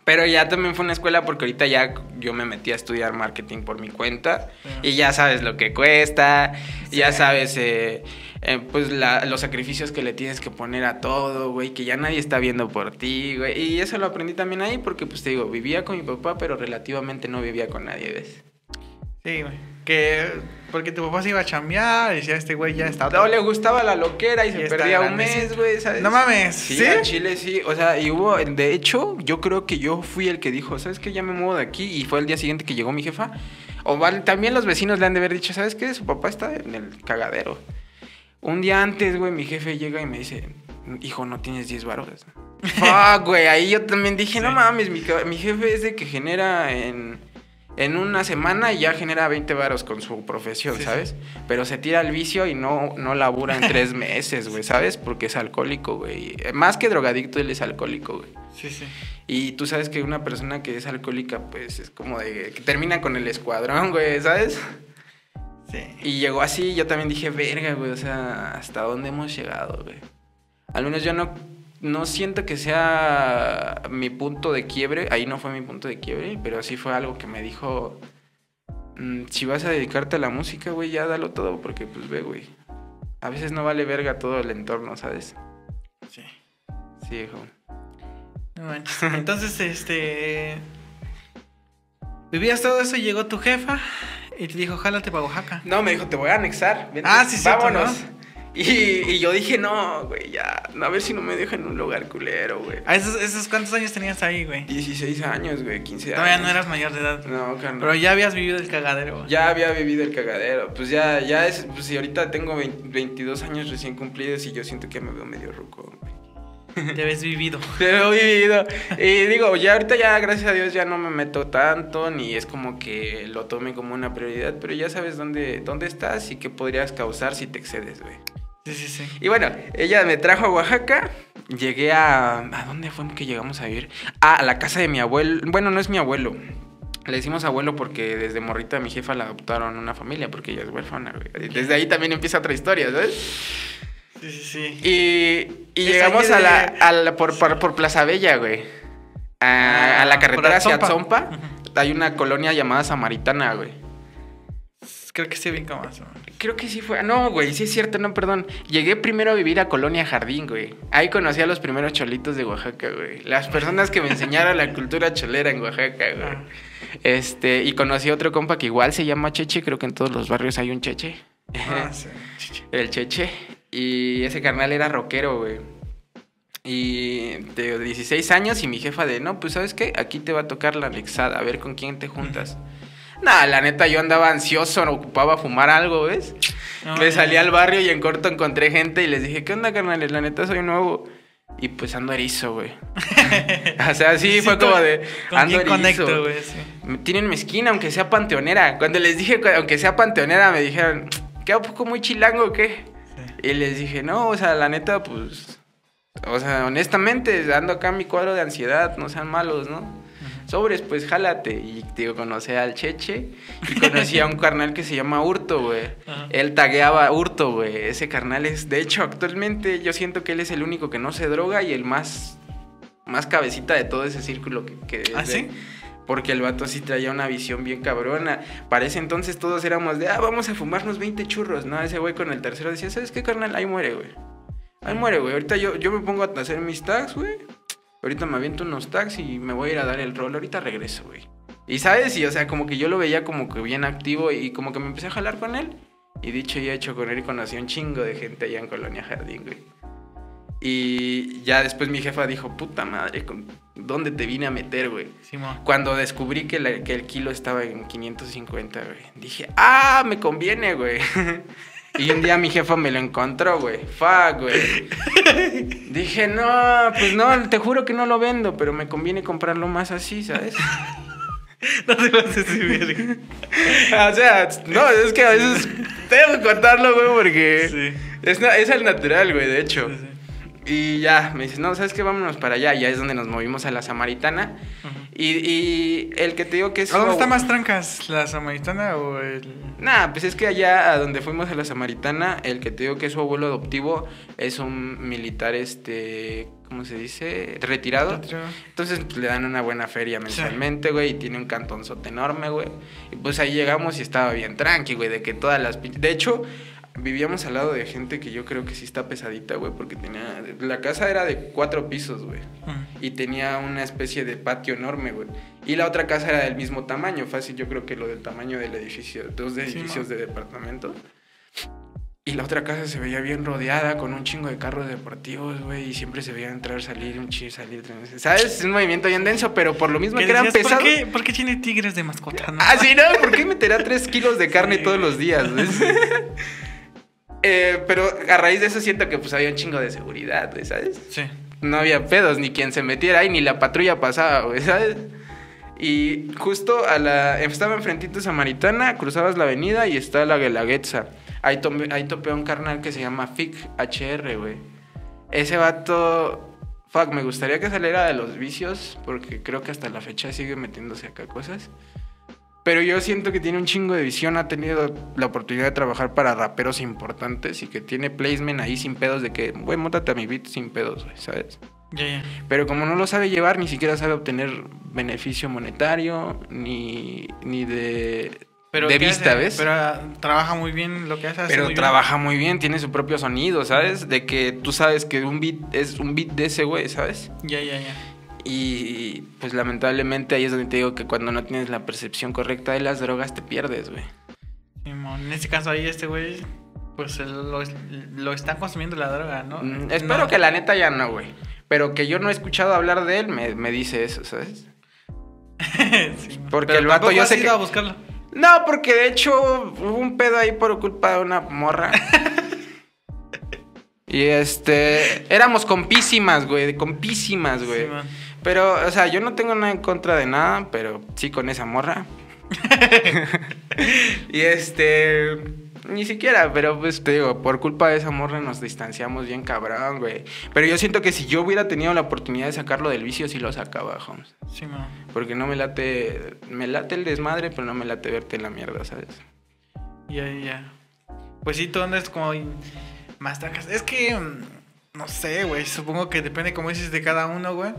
Speaker 2: Pero ya también fue una escuela porque ahorita ya yo me metí a estudiar marketing por mi cuenta.
Speaker 1: Sí.
Speaker 2: Y ya sabes lo que cuesta.
Speaker 1: Sí.
Speaker 2: Ya sabes, eh, eh, pues la- los sacrificios que le tienes que poner a todo, güey. Que ya nadie está viendo por ti, güey. Y eso lo aprendí también ahí porque, pues te digo, vivía con mi papá, pero relativamente no vivía con nadie, ¿ves?
Speaker 1: Sí, güey. Que porque tu papá se iba a chambear y decía, este güey ya está.
Speaker 2: No le gustaba la loquera y,
Speaker 1: Y
Speaker 2: se perdía un mes, güey, ¿sabes?
Speaker 1: No mames,
Speaker 2: Sí,
Speaker 1: ¿sí?
Speaker 2: Chile sí. O sea, y hubo, de hecho, yo creo que yo fui el que dijo, ¿sabes qué? Ya me muevo de aquí. Y fue el día siguiente que llegó mi jefa. O vale, también los vecinos le han de haber dicho, ¿sabes qué? Su papá está en el cagadero. Un día antes, güey, mi jefe llega y me dice, hijo, no tienes 10 varos. Fuck, güey. Ahí yo también dije, no mames, mi, mi jefe es de que genera en, en una semana y ya genera 20 varos con su profesión,
Speaker 1: Sí, sí.
Speaker 2: ¿sabes? Pero se tira al vicio y no, no labura en tres meses, güey, ¿sabes? Porque es alcohólico, güey. Más que drogadicto, él es alcohólico, güey.
Speaker 1: Sí, sí.
Speaker 2: Y tú sabes que una persona que es alcohólica, pues es como de que termina con el escuadrón, güey, ¿sabes?
Speaker 1: Sí.
Speaker 2: Y llegó así, yo también dije, verga, güey, o sea, ¿hasta dónde hemos llegado, güey? Al menos yo no, no siento que sea mi punto de quiebre, ahí no fue mi punto de quiebre, pero sí fue algo que me dijo, "Mm, si vas a dedicarte a la música, güey, ya dalo todo, porque pues ve, güey, a veces no vale verga todo el entorno, ¿sabes?
Speaker 1: Sí.
Speaker 2: Sí, hijo.
Speaker 1: No manches. Entonces, este. Vivías todo eso y llegó tu jefa y te dijo, jálate para Oaxaca.
Speaker 2: No, me dijo, te voy a anexar. vente,
Speaker 1: Ah, sí, cierto,
Speaker 2: Vámonos. Y, y yo dije, no, güey, ya. A ver si no me dejan en un lugar culero, güey.
Speaker 1: ¿A esos, esos cuántos años tenías ahí, güey?
Speaker 2: 16 años, güey, 15 años.
Speaker 1: Todavía no eras mayor de edad.
Speaker 2: No, carnal.
Speaker 1: Pero ya habías vivido el cagadero. güey.
Speaker 2: Ya había vivido el cagadero. Pues ya, ya es. Pues si ahorita tengo 20 22 años recién cumplidos y yo siento que me veo medio ruco, güey.
Speaker 1: Ya habías vivido.
Speaker 2: Pero he vivido. Y digo, ya ahorita ya, gracias a Dios, ya no me meto tanto, ni es como que lo tome como una prioridad, pero ya sabes dónde, dónde estás y qué podrías causar si te excedes, güey.
Speaker 1: Sí, sí, sí.
Speaker 2: Y bueno, ella me trajo a Oaxaca. Llegué a. ¿A dónde fue que llegamos a vivir? Ah, a la casa de mi abuelo. Bueno, no es mi abuelo. Le decimos abuelo porque desde morrita mi jefa la adoptaron una familia porque ella es huérfana, güey. Desde ahí también empieza otra historia, ¿sabes?
Speaker 1: Sí, sí, sí.
Speaker 2: Y, llegamos a la, a la- por, por, por Plaza Bella, güey. A, a la
Speaker 1: Ah,
Speaker 2: carretera hacia.
Speaker 1: Atzompa.
Speaker 2: Hay una colonia llamada Samaritana, güey.
Speaker 1: Creo que sí, bien como eso.
Speaker 2: Creo que sí fue. No, güey, sí es cierto, no, perdón. Llegué primero a vivir a Colonia Jardín, güey. Ahí conocí a los primeros cholitos de Oaxaca, güey. Las personas que me enseñaron la cultura cholera en Oaxaca, güey.
Speaker 1: Ah.
Speaker 2: Este, y conocí a otro compa que igual se llama Cheche. Creo que en todos los barrios hay un Cheche.
Speaker 1: Ah, sí.
Speaker 2: El Cheche. Y ese carnal era rockero, güey. Y de 16 años y mi jefa de, no, pues sabes qué, aquí te va a tocar la anexada, a ver con quién te juntas. Nah, la neta yo andaba ansioso, ocupaba fumar algo, ¿ves?
Speaker 1: No,
Speaker 2: Me salí al barrio y en corto encontré gente y les dije, ¿qué onda, carnales? La neta soy nuevo. Y pues ando erizo, güey. o sea, sí, fue como de,
Speaker 1: ¿Con
Speaker 2: ando
Speaker 1: quién
Speaker 2: erizo.
Speaker 1: conecto, güey? Sí.
Speaker 2: Tienen mezquina, aunque sea panteonera. Cuando les dije, que aunque sea panteonera, me dijeron, ¿qué a poco muy chilango o qué? Y les dije, no, o sea, la neta, pues. O sea, honestamente, ando acá mi cuadro de ansiedad, no sean malos, ¿no? Sobres, pues jálate. Y digo, conocí al Cheche y conocí a un carnal que se llama Hurto, güey. Él tagueaba Hurto, güey. Ese carnal es, de hecho, actualmente yo siento que él es el único que no se droga y el más, más cabecita de todo ese círculo que... que
Speaker 1: ¿Ah,
Speaker 2: de-
Speaker 1: sí?
Speaker 2: Porque el vato sí traía una visión bien cabrona. Para ese entonces todos éramos de, ah, vamos a fumarnos 20 churros. No, ese güey con el tercero decía, ¿sabes qué, carnal? Ahí muere, güey. Ahí muere, güey. Ahorita yo, yo me pongo a hacer mis tags, güey. Ahorita me aviento unos tags y me voy a ir a dar el rol. Ahorita regreso, güey. Y sabes, y o sea, como que yo lo veía como que bien activo y como que me empecé a jalar con él. Y dicho y hecho con él conocí un chingo de gente allá en Colonia Jardín, güey. Y ya después mi jefa dijo, puta madre, ¿con- ¿dónde te vine a meter, güey?
Speaker 1: Simón.
Speaker 2: Cuando descubrí que, la- que el kilo estaba en 550, güey. Dije, ah, me conviene, güey. Y un día mi jefa me lo encontró, güey. Fuck, güey. Dije, no, pues no, te juro que no lo vendo, pero me conviene comprarlo más así, ¿sabes?
Speaker 1: No te vas a decir,
Speaker 2: o sea, no, es que a veces tengo que contarlo, güey, porque
Speaker 1: Sí.
Speaker 2: es, es el natural, güey, de hecho.
Speaker 1: Sí, sí.
Speaker 2: Y ya, me dice, no, ¿sabes qué? Vámonos para allá. Y ya es donde nos movimos a la Samaritana. Y, y el que te digo que es...
Speaker 1: ¿A dónde está más trancas? ¿La samaritana o el.?
Speaker 2: Nah, pues es que allá a donde fuimos a la Samaritana, el que te digo que es su abuelo adoptivo es un militar, este, ¿cómo se dice? Retirado. Entonces pues, le dan una buena feria mensualmente, güey, y tiene un cantonzote enorme, güey. Y pues ahí llegamos y estaba bien tranqui, güey, de que todas las... De hecho, vivíamos al lado de gente que yo creo que sí está pesadita, güey, porque tenía... La casa era de cuatro pisos, güey.
Speaker 1: Ujú.
Speaker 2: Y tenía una especie de patio enorme, güey. Y la otra casa era del mismo tamaño, fácil, yo creo que lo del tamaño del edificio, dos
Speaker 1: Sí,
Speaker 2: edificios
Speaker 1: mo.
Speaker 2: de departamento. Y la otra casa se veía bien rodeada con un chingo de carros deportivos, güey, y siempre se veía entrar, salir, un chingo, salir. ¿Sabes? Es un movimiento bien denso, pero por lo mismo
Speaker 1: ¿Qué
Speaker 2: que eran
Speaker 1: decías? ¿Por
Speaker 2: pesados.
Speaker 1: qué, ¿Por qué tiene tigres de mascota? no?
Speaker 2: Ah, sí, no, ¿por qué meterá tres kilos de carne
Speaker 1: Sí.
Speaker 2: todos los días? Eh, pero a raíz de eso siento que pues había un chingo de seguridad, güey, ¿sabes?
Speaker 1: Sí.
Speaker 2: no había pedos, ni quien se metiera ahí, ni la patrulla pasaba, güey, ¿sabes? Y justo a la... Estaba enfrentito Samaritana, cruzabas la avenida y está la Guelaguetza. Ahí, topé a un carnal que se llama FIC HR, güey. Ese vato... Fuck, me gustaría que saliera de los vicios, porque creo que hasta la fecha sigue metiéndose acá cosas. Pero yo siento que tiene un chingo de visión, ha tenido la oportunidad de trabajar para raperos importantes y que tiene placement ahí sin pedos de que, güey, mótate a mi beat sin pedos, güey, ¿sabes?
Speaker 1: Ya, ya.
Speaker 2: Pero como no lo sabe llevar, ni siquiera sabe obtener beneficio monetario, ni, ni de
Speaker 1: Pero
Speaker 2: de
Speaker 1: ¿qué
Speaker 2: vista,
Speaker 1: hace?
Speaker 2: ¿ves?
Speaker 1: Pero ah, trabaja muy bien lo que hace.
Speaker 2: Pero
Speaker 1: muy bien.
Speaker 2: trabaja muy bien, tiene su propio sonido, ¿sabes? De que tú sabes que un beat es un beat de ese güey, ¿sabes?
Speaker 1: Ya, ya, ya.
Speaker 2: Y pues lamentablemente ahí es donde te digo que cuando no tienes la percepción correcta de las drogas te pierdes, güey.
Speaker 1: En este caso ahí este güey, pues lo, lo está consumiendo la droga, ¿no?
Speaker 2: Mm, espero
Speaker 1: No.
Speaker 2: que la neta ya no, güey. Pero que yo no he escuchado hablar de él me, me dice eso, ¿sabes?
Speaker 1: Sí,
Speaker 2: Porque
Speaker 1: pero
Speaker 2: el vato, yo
Speaker 1: has
Speaker 2: sé
Speaker 1: ido
Speaker 2: que-
Speaker 1: a buscarlo.
Speaker 2: No, porque de hecho hubo un pedo ahí por culpa de una morra. y este, éramos compísimas, güey, compísimas, güey.
Speaker 1: Simón.
Speaker 2: Pero, o sea, yo no tengo nada en contra de nada, pero sí con esa morra. y este, ni siquiera, pero pues te digo, por culpa de esa morra nos distanciamos bien cabrón, güey. Pero yo siento que si yo hubiera tenido la oportunidad de sacarlo del vicio, sí lo sacaba, Holmes.
Speaker 1: Simón.
Speaker 2: Porque no me late, me late el desmadre, pero no me late verte en la mierda, ¿sabes?
Speaker 1: Ya, ya, ya. Pues sí, tú andas como más trancas. Es que, mm, no sé, güey. Supongo que depende, como dices, de cada uno, güey.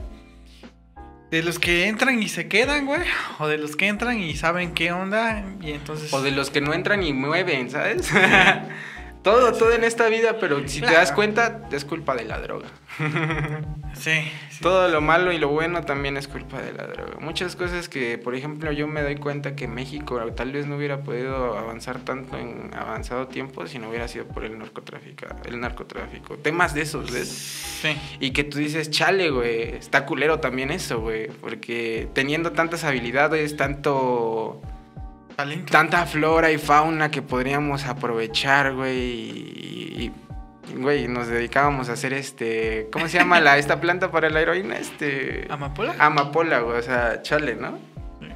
Speaker 1: De los que entran y se quedan, güey. O de los que entran y saben qué onda. Y entonces.
Speaker 2: O de los que no entran y mueven, ¿sabes? todo, todo en esta vida, pero si te das cuenta, es culpa de la droga.
Speaker 1: Sí, sí.
Speaker 2: Todo lo malo y lo bueno también es culpa de la droga. Muchas cosas que, por ejemplo, yo me doy cuenta que México tal vez no hubiera podido avanzar tanto en avanzado tiempo si no hubiera sido por el narcotráfico. El narcotráfico. Temas de esos, ¿ves?
Speaker 1: Sí.
Speaker 2: Y que tú dices, chale, güey, está culero también eso, güey. Porque teniendo tantas habilidades, tanto...
Speaker 1: Talento.
Speaker 2: Tanta flora y fauna que podríamos aprovechar, güey. Y, y, güey, nos dedicábamos a hacer este... ¿Cómo se llama la, esta planta para la heroína? Este...
Speaker 1: ¿Amapola?
Speaker 2: Amapola, güey. O sea, chale, ¿no?
Speaker 1: Sí.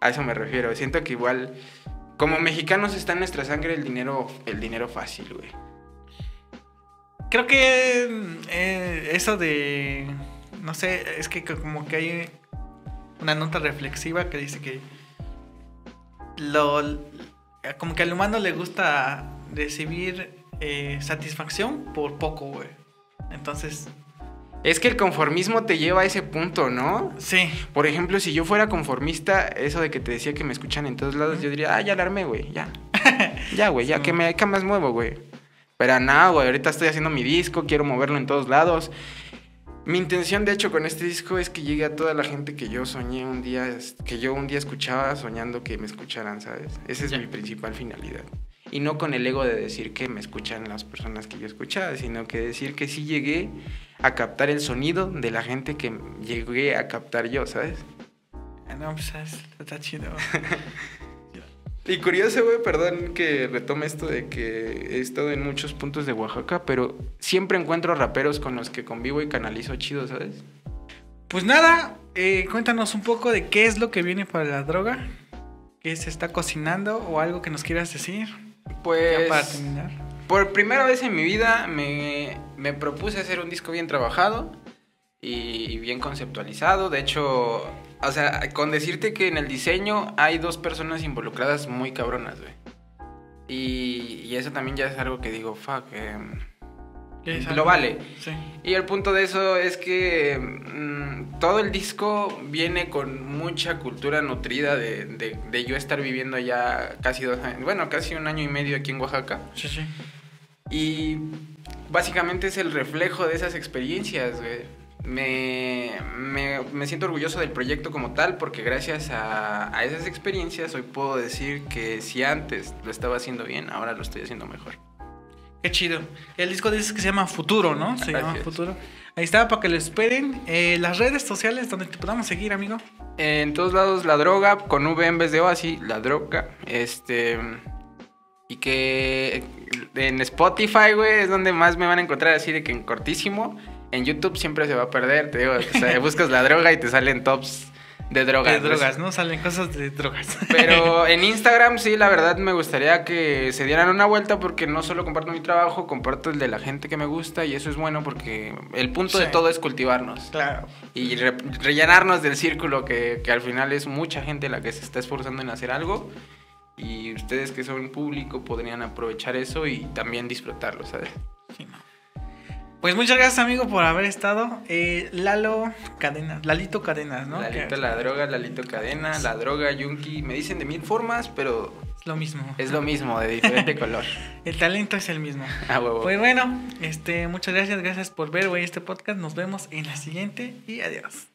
Speaker 2: A eso me refiero. Siento que igual... Como mexicanos está en nuestra sangre el dinero, el dinero fácil, güey.
Speaker 1: Creo que eh, eso de. No sé, es que como que hay una nota reflexiva que dice que. Lo. Como que al humano le gusta recibir eh, satisfacción por poco, güey. Entonces,
Speaker 2: Es que el conformismo te lleva a ese punto, ¿no?
Speaker 1: sí.
Speaker 2: Por ejemplo, si yo fuera conformista, eso de que te decía que me escuchan en todos lados, yo diría, ah, ya la armé, güey, ya. Ya, güey, ya
Speaker 1: Sí.
Speaker 2: que me que más muevo, güey. Pero no, güey, ahorita estoy haciendo mi disco, quiero moverlo en todos lados. Mi intención, de hecho, con este disco es que llegue a toda la gente que yo soñé un día, que yo un día escuchaba soñando que me escucharan, ¿sabes? Esa es mi principal finalidad. Y no con el ego de decir que me escuchan las personas que yo escuchaba, sino que decir que sí llegué a captar el sonido de la gente que llegué a captar yo, ¿sabes?
Speaker 1: Ah, No, pues es- está chido.
Speaker 2: Y curioso, güey, perdón que retome esto de que he estado en muchos puntos de Oaxaca, pero siempre encuentro raperos con los que convivo y canalizo chido, ¿sabes?
Speaker 1: Pues nada, eh, cuéntanos un poco de qué es lo que viene para la droga. ¿Qué se está cocinando o algo que nos quieras decir?
Speaker 2: Pues...
Speaker 1: Ya para terminar.
Speaker 2: Por primera vez en mi vida me, me propuse hacer un disco bien trabajado y bien conceptualizado. De hecho, o sea, con decirte que en el diseño hay dos personas involucradas muy cabronas, güey. Y, y eso también ya es algo que digo, fuck, em,
Speaker 1: ¿Qué es
Speaker 2: lo vale.
Speaker 1: Sí.
Speaker 2: Y el punto de eso es que mm, todo el disco viene con mucha cultura nutrida de, de- de yo estar viviendo ya casi dos años, bueno, casi un año y medio aquí en Oaxaca.
Speaker 1: Sí, sí.
Speaker 2: Y básicamente es el reflejo de esas experiencias, güey. Me, me- me siento orgulloso del proyecto como tal porque gracias a, a esas experiencias hoy puedo decir que si antes lo estaba haciendo bien, ahora lo estoy haciendo mejor.
Speaker 1: Qué chido. El disco dices que se llama Futuro, ¿no? Se llama. Futuro. Ahí está, para que lo esperen. Eh, las redes sociales donde te podamos seguir, amigo.
Speaker 2: En todos lados la droga, con V en vez de O, así, la droga. Este. Y que en Spotify, güey, es donde más me van a encontrar así de que en cortísimo. En YouTube siempre se va a perder, te digo, o sea, buscas la droga y te salen tops de drogas.
Speaker 1: de
Speaker 2: pues.
Speaker 1: drogas, ¿no? Salen cosas de drogas.
Speaker 2: Pero en Instagram sí, la verdad me gustaría que se dieran una vuelta porque no solo comparto mi trabajo, comparto el de la gente que me gusta y eso es bueno porque el punto de todo es cultivarnos
Speaker 1: claro.
Speaker 2: y re- rellenarnos del círculo que, que al final es mucha gente la que se está esforzando en hacer algo y ustedes que son público podrían aprovechar eso y también disfrutarlo, ¿sabes?
Speaker 1: Sí, no. Pues muchas gracias, amigo, por haber estado. Eh, Lalo Cadenas, Lalito Cadenas, ¿no?
Speaker 2: Lalito la droga, Lalito cadena, la droga, yunki, me dicen de mil formas, pero
Speaker 1: lo mismo.
Speaker 2: Es lo mismo, de diferente color.
Speaker 1: El talento es el mismo.
Speaker 2: Ah, huevo.
Speaker 1: Pues bueno, este, muchas gracias, gracias por ver, güey, este podcast. Nos vemos en la siguiente y adiós.